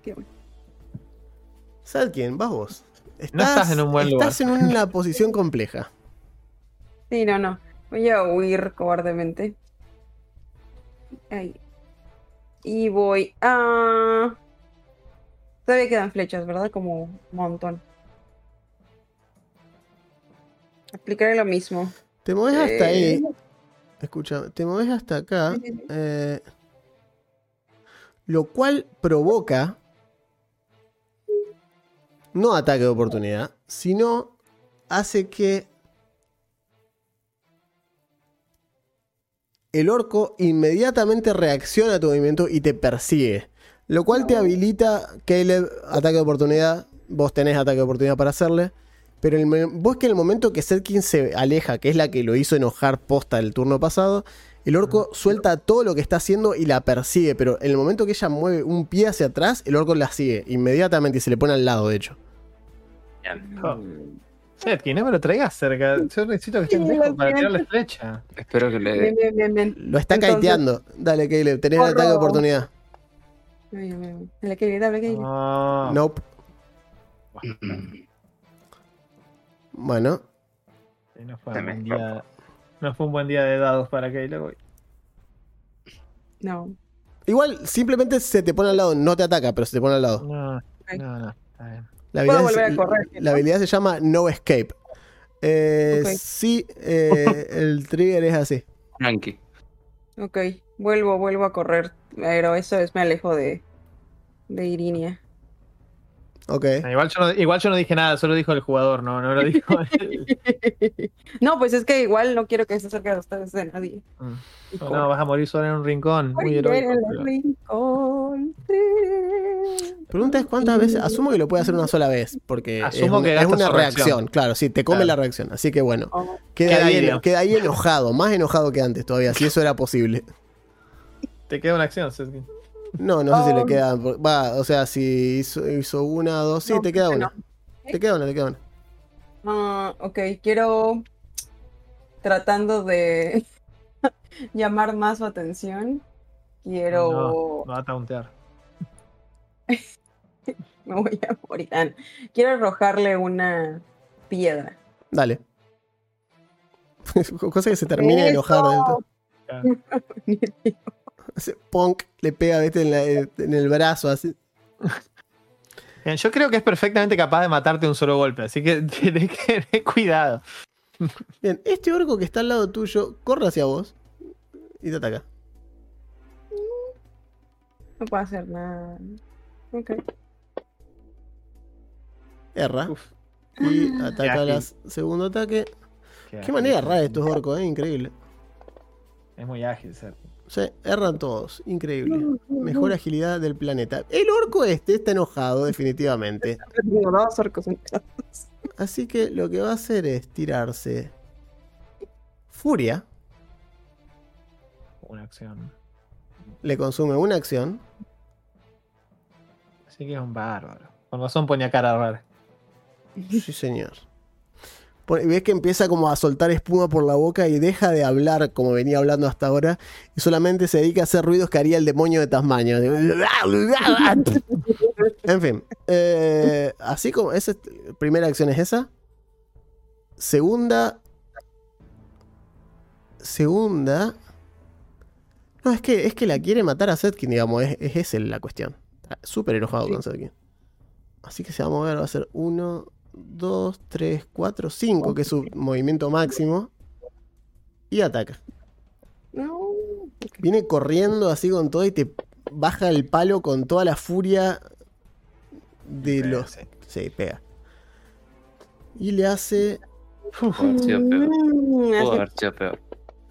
Qué bueno. Sadkin, vas vos. No estás en un buen Estás en una posición compleja. Sí, no, no. Voy a huir cobardemente. Ahí. Y voy a. Todavía quedan flechas, ¿verdad? Como un montón. Aplicaré lo mismo. Te mueves hasta Eh. ahí. Escucha, te mueves hasta acá. Eh, lo cual provoca. No ataque de oportunidad, sino hace que el orco inmediatamente reacciona a tu movimiento y te persigue. Lo cual te habilita, Caleb, ataque de oportunidad. Vos tenés ataque de oportunidad para hacerle. Pero el vos que en el momento que Setkin se aleja, que es la que lo hizo enojar posta el turno pasado, el orco suelta todo lo que está haciendo y la persigue. Pero en el momento que ella mueve un pie hacia atrás, el orco la sigue inmediatamente y se le pone al lado, de hecho. Oh. Setkin, no me lo traigas cerca. Yo necesito que estés Sí, lejos lo para siento. tirarle flecha. Espero que le Bien, bien, bien, bien. Lo está Entonces- caiteando. Dale, Caleb, tenés el Corro. ataque de oportunidad. Kelly, dale, Kelly. No. Nope. Bueno, Sí, no, fue un buen día, no fue un buen día de dados para Caleb hoy. No. igual simplemente se te pone al lado, no te ataca, pero se te pone al lado. No, no, no. Está bien. La habilidad, es- correr, la se llama No Escape. Eh. Sí, eh, el trigger es así. Yankee. Ok. Vuelvo, vuelvo a correr. Pero eso es, me alejo de. De Irinia. Ok. Ah, Igual yo, no, igual yo no dije nada, solo dijo el jugador, no, no lo dijo él. no, pues es que igual no quiero que se acerque a ustedes de nadie. Mm. No, vas a morir solo en un rincón. Muy heroico. en el pero- rincón. Pregunta es cuántas veces. Asumo que lo puede hacer una sola vez, porque es Asumo una, que es gasta una su reacción. reacción. Claro, sí, te come Claro. la reacción. Así que bueno, Oh, queda, Queda ahí, ahí, digamos. queda ahí enojado, más enojado que antes todavía, si eso era posible. Te queda una acción, Setkin. No, no sé si le Oh. queda. Va, o sea, si hizo, hizo una, dos, sí, No, te queda una. Te queda una, te queda una. Ah, ok, quiero. Tratando de llamar más su atención. Quiero. No, no va a tauntear. Me voy a morir. Quiero arrojarle una piedra. Dale. Cosa que se termine de enojar del todo. Hace Punk le pega ¿viste? En, la- en el brazo así. Bien, yo creo que es perfectamente capaz de matarte de un solo golpe, así que tenés que tener cuidado. Bien, este orco que está al lado tuyo corre hacia vos y te ataca. No puedo hacer nada. Ok. Erra. Uf, Y ataca al segundo ataque. Qué manera rara de estos orcos, eh, increíble. Es muy ágil, Setkin. Sí, erran todos, increíble. Mejor agilidad del planeta. El orco este está enojado, definitivamente. Tengo dos orcos en casa. Así que lo que va a hacer es tirarse furia. Una acción. Le consume una acción. Así que es un bárbaro. Con razón ponía cara rara. Sí, señor. Pone- Ves que empieza como a soltar espuma por la boca y deja de hablar como venía hablando hasta ahora y solamente se dedica a hacer ruidos que haría el demonio de Tasmania. En fin. eh, así como esa primera acción es esa. Segunda. Segunda. No, es que, es que la quiere matar a Setkin, digamos. Es, es esa la cuestión. Está súper enojado Sí. con Setkin. Así que se va a mover, va a ser 1, 2, 3, 4, 5, que es su movimiento máximo. Y ataca. No. Viene corriendo así con todo y te baja el palo con toda la furia de Sí, los. sí. Sí, pega. Y le hace. Pudo haber sido peor. Mm, Pudo haber sido peor.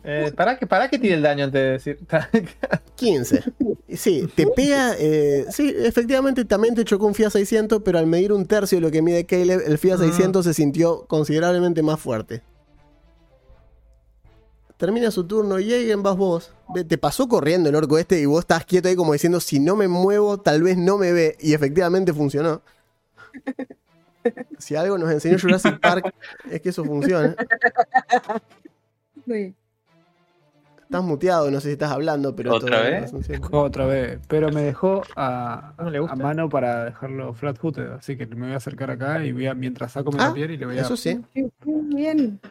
Eh, para que, para que tire el daño antes de decir. 15. Y Sí, te pega. eh, sí, efectivamente también te chocó un FIA 600, pero al medir un tercio de lo que mide Caleb, el FIA Mm. 600 se sintió considerablemente más fuerte. termina su turno y Eigen vas vos. Ve, Te pasó corriendo el orco este y vos estás quieto ahí como diciendo, si no me muevo, tal vez no me ve. Y efectivamente funcionó. Si algo nos enseñó Jurassic Park es que eso funciona. Sí. Estás muteado, no sé si estás hablando, pero ¿Otra vez? Otra vez. Pero me dejó a, No le gusta. a mano para dejarlo flat footed. Así que me voy a acercar acá y voy a, mientras saco mi Ah, y le voy a. Eso sí, Muy bien.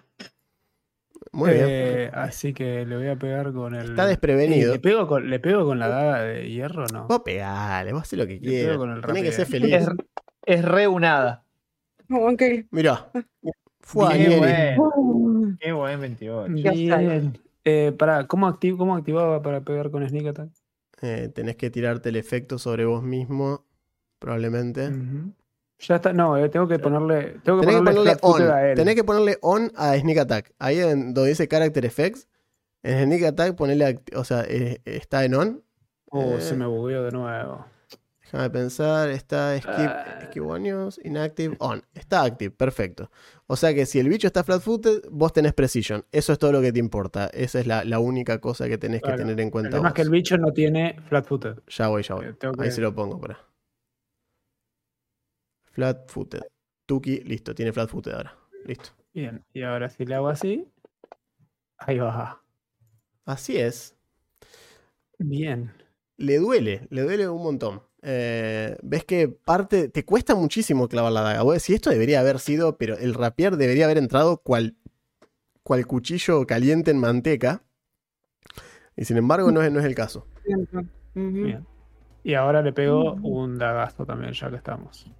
muy bien. Eh, así que le voy a pegar con el. Está desprevenido. ¿Le pego con, ¿Le pego con la daga de hierro o no? Vos pegale, vos haces lo que quieras. Tenés que ser feliz. Es, es re unada. Ok. Mirá. Fue Qué buen, qué buen 28. Ya está. Bien. Eh, pará, ¿cómo, acti- ¿cómo activaba para pegar con Sneak Attack? Eh, tenés que tirarte el efecto sobre vos mismo, probablemente. Ya está, no, eh, tengo que ponerle. Tengo que Tenés que ponerle, ponerle on. a él. Tenés que ponerle on a Sneak Attack. Ahí en donde dice Character Effects. En Sneak Attack ponele, act- o sea, eh, está en on. Oh, se me bugueó de nuevo. Déjame pensar, está skip, Ah. skip one use, inactive, on. Está active, perfecto. O sea que si el bicho está flat footed, vos tenés precision. Eso es todo lo que te importa. Esa es la, la única cosa que tenés Claro. que tener en cuenta. es que el bicho no tiene flat footed. Ya voy, ya voy. Eh, Ahí que- se lo pongo, para. Flat footed. Tuki, listo, tiene flat footed ahora. Listo. Bien, y ahora si le hago así. Ahí va. Así es. Bien. Le duele, le duele un montón. Eh, ves que parte, te cuesta muchísimo clavar la daga. Vos decís, esto debería haber sido, pero el rapier debería haber entrado cual, cual cuchillo caliente en manteca. Y sin embargo, no es, no es el caso. Bien. Y ahora le pego un dagazo también, ya que estamos.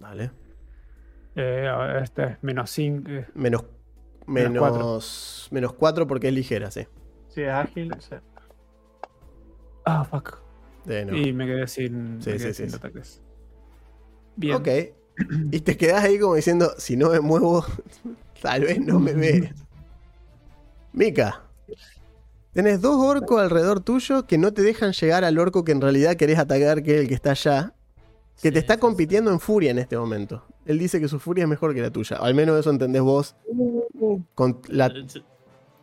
Dale. Eh, este es menos 5. Menos, Menos menos, menos 4 porque es ligera, sí. Sí, es ágil. sí. Ah, fuck. No. Y me quedé sin, Sí, me quedé sí, sin sí. ataques. Bien. Ok. Y te quedás ahí como diciendo, si no me muevo, tal vez no me ve. Mika. Tenés dos orcos alrededor tuyo que no te dejan llegar al orco que en realidad querés atacar, que es el que está allá. Que te está sí, sí. compitiendo en furia en este momento. Él dice que su furia es mejor que la tuya. Al menos eso entendés vos. Uh, Con la... Eh, yo-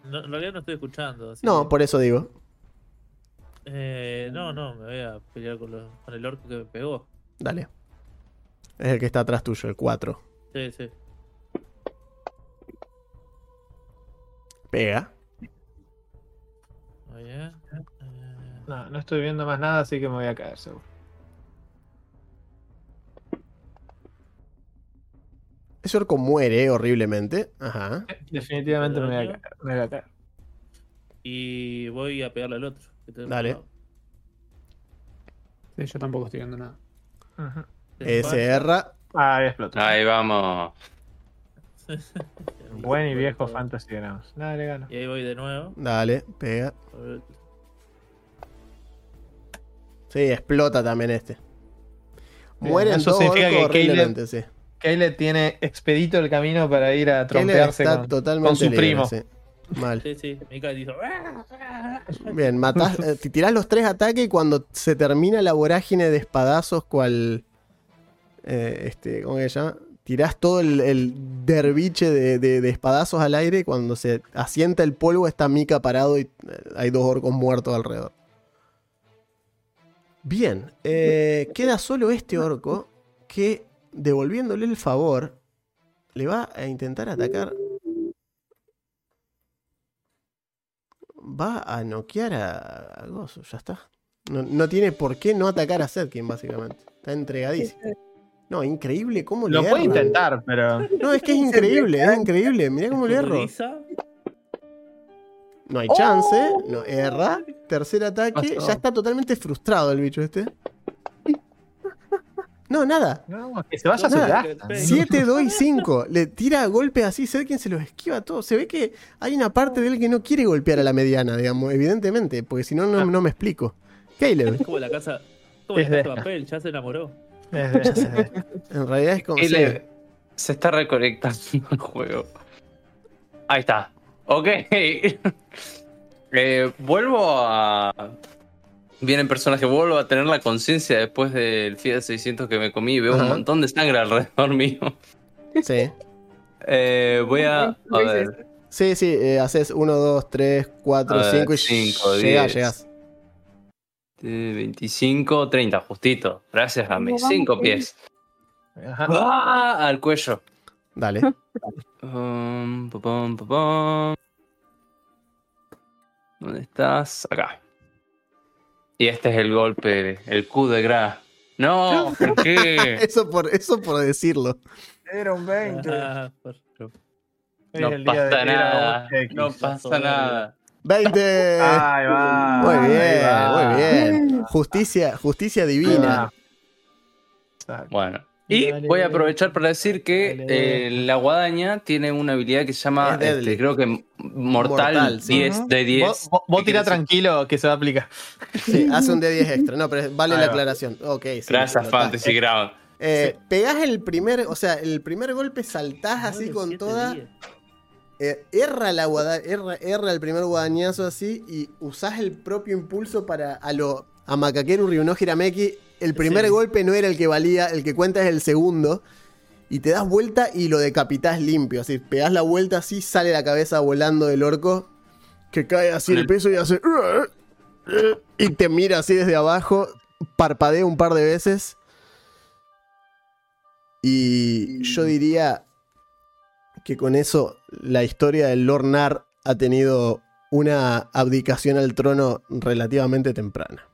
No, en realidad no estoy escuchando. así No, que- por eso digo. Eh, no, no, me voy a pelear con, los- con el orco que me pegó. Dale. Es el que está atrás tuyo, el 4. Sí, sí. Pega. Muy bien. Eh, No, no estoy viendo más nada, así que me voy a caer seguro. Ese orco muere horriblemente. Ajá. Definitivamente me voy a caer. Me voy a caer. y voy a pegarle al otro. Dale. Sí, yo tampoco estoy viendo nada. Ujú. SR. Ahí explotó. Ahí vamos. Buen y viejo Fantasy Grounds. Nada, le gano. Y ahí voy de nuevo. Dale, pega. Sí, explota también este. Mueren eso significa que Caleb- sí. Caleb tiene expedito el camino para ir a trompearse está con, totalmente con su libre, primo. sí. Mal. Sí, sí. Mika dijo. Bien, matás, eh, tirás los tres ataques y cuando se termina la vorágine de espadazos, cual. eh, este, ¿Cómo se llama? Tirás todo el, el derviche de, de- de espadazos al aire y cuando se asienta el polvo está Mika parado y eh, hay dos orcos muertos alrededor. Bien, eh, queda solo este orco que, devolviéndole el favor, le va a intentar atacar. Va a noquear a, a Gozo, ya está. No, no tiene por qué no atacar a Setkin, básicamente. Está entregadísimo. No, increíble cómo le Lo puede intentar, pero. No, es que es increíble, es increíble. Mirá cómo le erro. No hay chance, no erra. Tercer ataque, ya está totalmente frustrado el bicho este. No, nada. No, que se vaya a su Nada. casa. 7, 2 y 5. Le tira golpes así, Setkin se los esquiva todo. Se ve que hay una parte de él que no quiere golpear a la mediana, digamos, evidentemente, porque si no, no, no me explico. Caleb, Es como la casa. Como Es la casa de papel, ya se enamoró. Es de- es de- en realidad es como. Le- se está reconectando el juego. Ahí está. Ok. Eh, vuelvo a. Viene personaje, vuelvo a tener la conciencia después del Fiat 600 que me comí y veo Ajá. un montón de sangre alrededor mío. Sí. Eh, voy a. A ver. Sí, sí, eh, haces 1, 2, 3, 4, A ver, 5 y cinco, llegás, diez. llegás. Eh, 25, 30, justito. Gracias a mis Vamos, 5 sí. pies. Ajá. ¡Ah! Al cuello. Dale. Um. ¿Dónde estás? Acá. Y este es el golpe, el coup de gras. No, ¿por qué? Eso por, eso por decirlo. Era un 20. Ah, por- Hoy No pasa nada. No pasa nada. 20. Ahí va. Muy ahí bien, va. muy bien. Justicia, justicia divina. Exacto. Bueno. Y Dale. voy a aprovechar para decir que Dale. eh, la guadaña tiene una habilidad que se llama, este, creo que mortal, Mortal, sí. 10 Ujú. de 10. Vos, vos- tranquilo que se va a aplicar. Sí, hace un D10 extra. No, pero vale la aclaración. Ok, sí, Gracias, Fantasy Ground. Eh, Pegás el primer, o sea, el primer golpe saltás así con toda. eh, erra, la guada- erra, erra el primer guadañazo así y usás el propio impulso para a lo a Makakeru Ryuno Hirameki. El primer Sí. golpe no era el que valía, el que cuenta es el segundo. Y te das vuelta y lo decapitás limpio. Así, pegás la vuelta así, sale la cabeza volando del orco. Que cae así el el- peso y hace. Y te mira así desde abajo. Parpadea un par de veces. Y yo diría que con eso la historia del Lord Nar ha tenido una abdicación al trono relativamente temprana.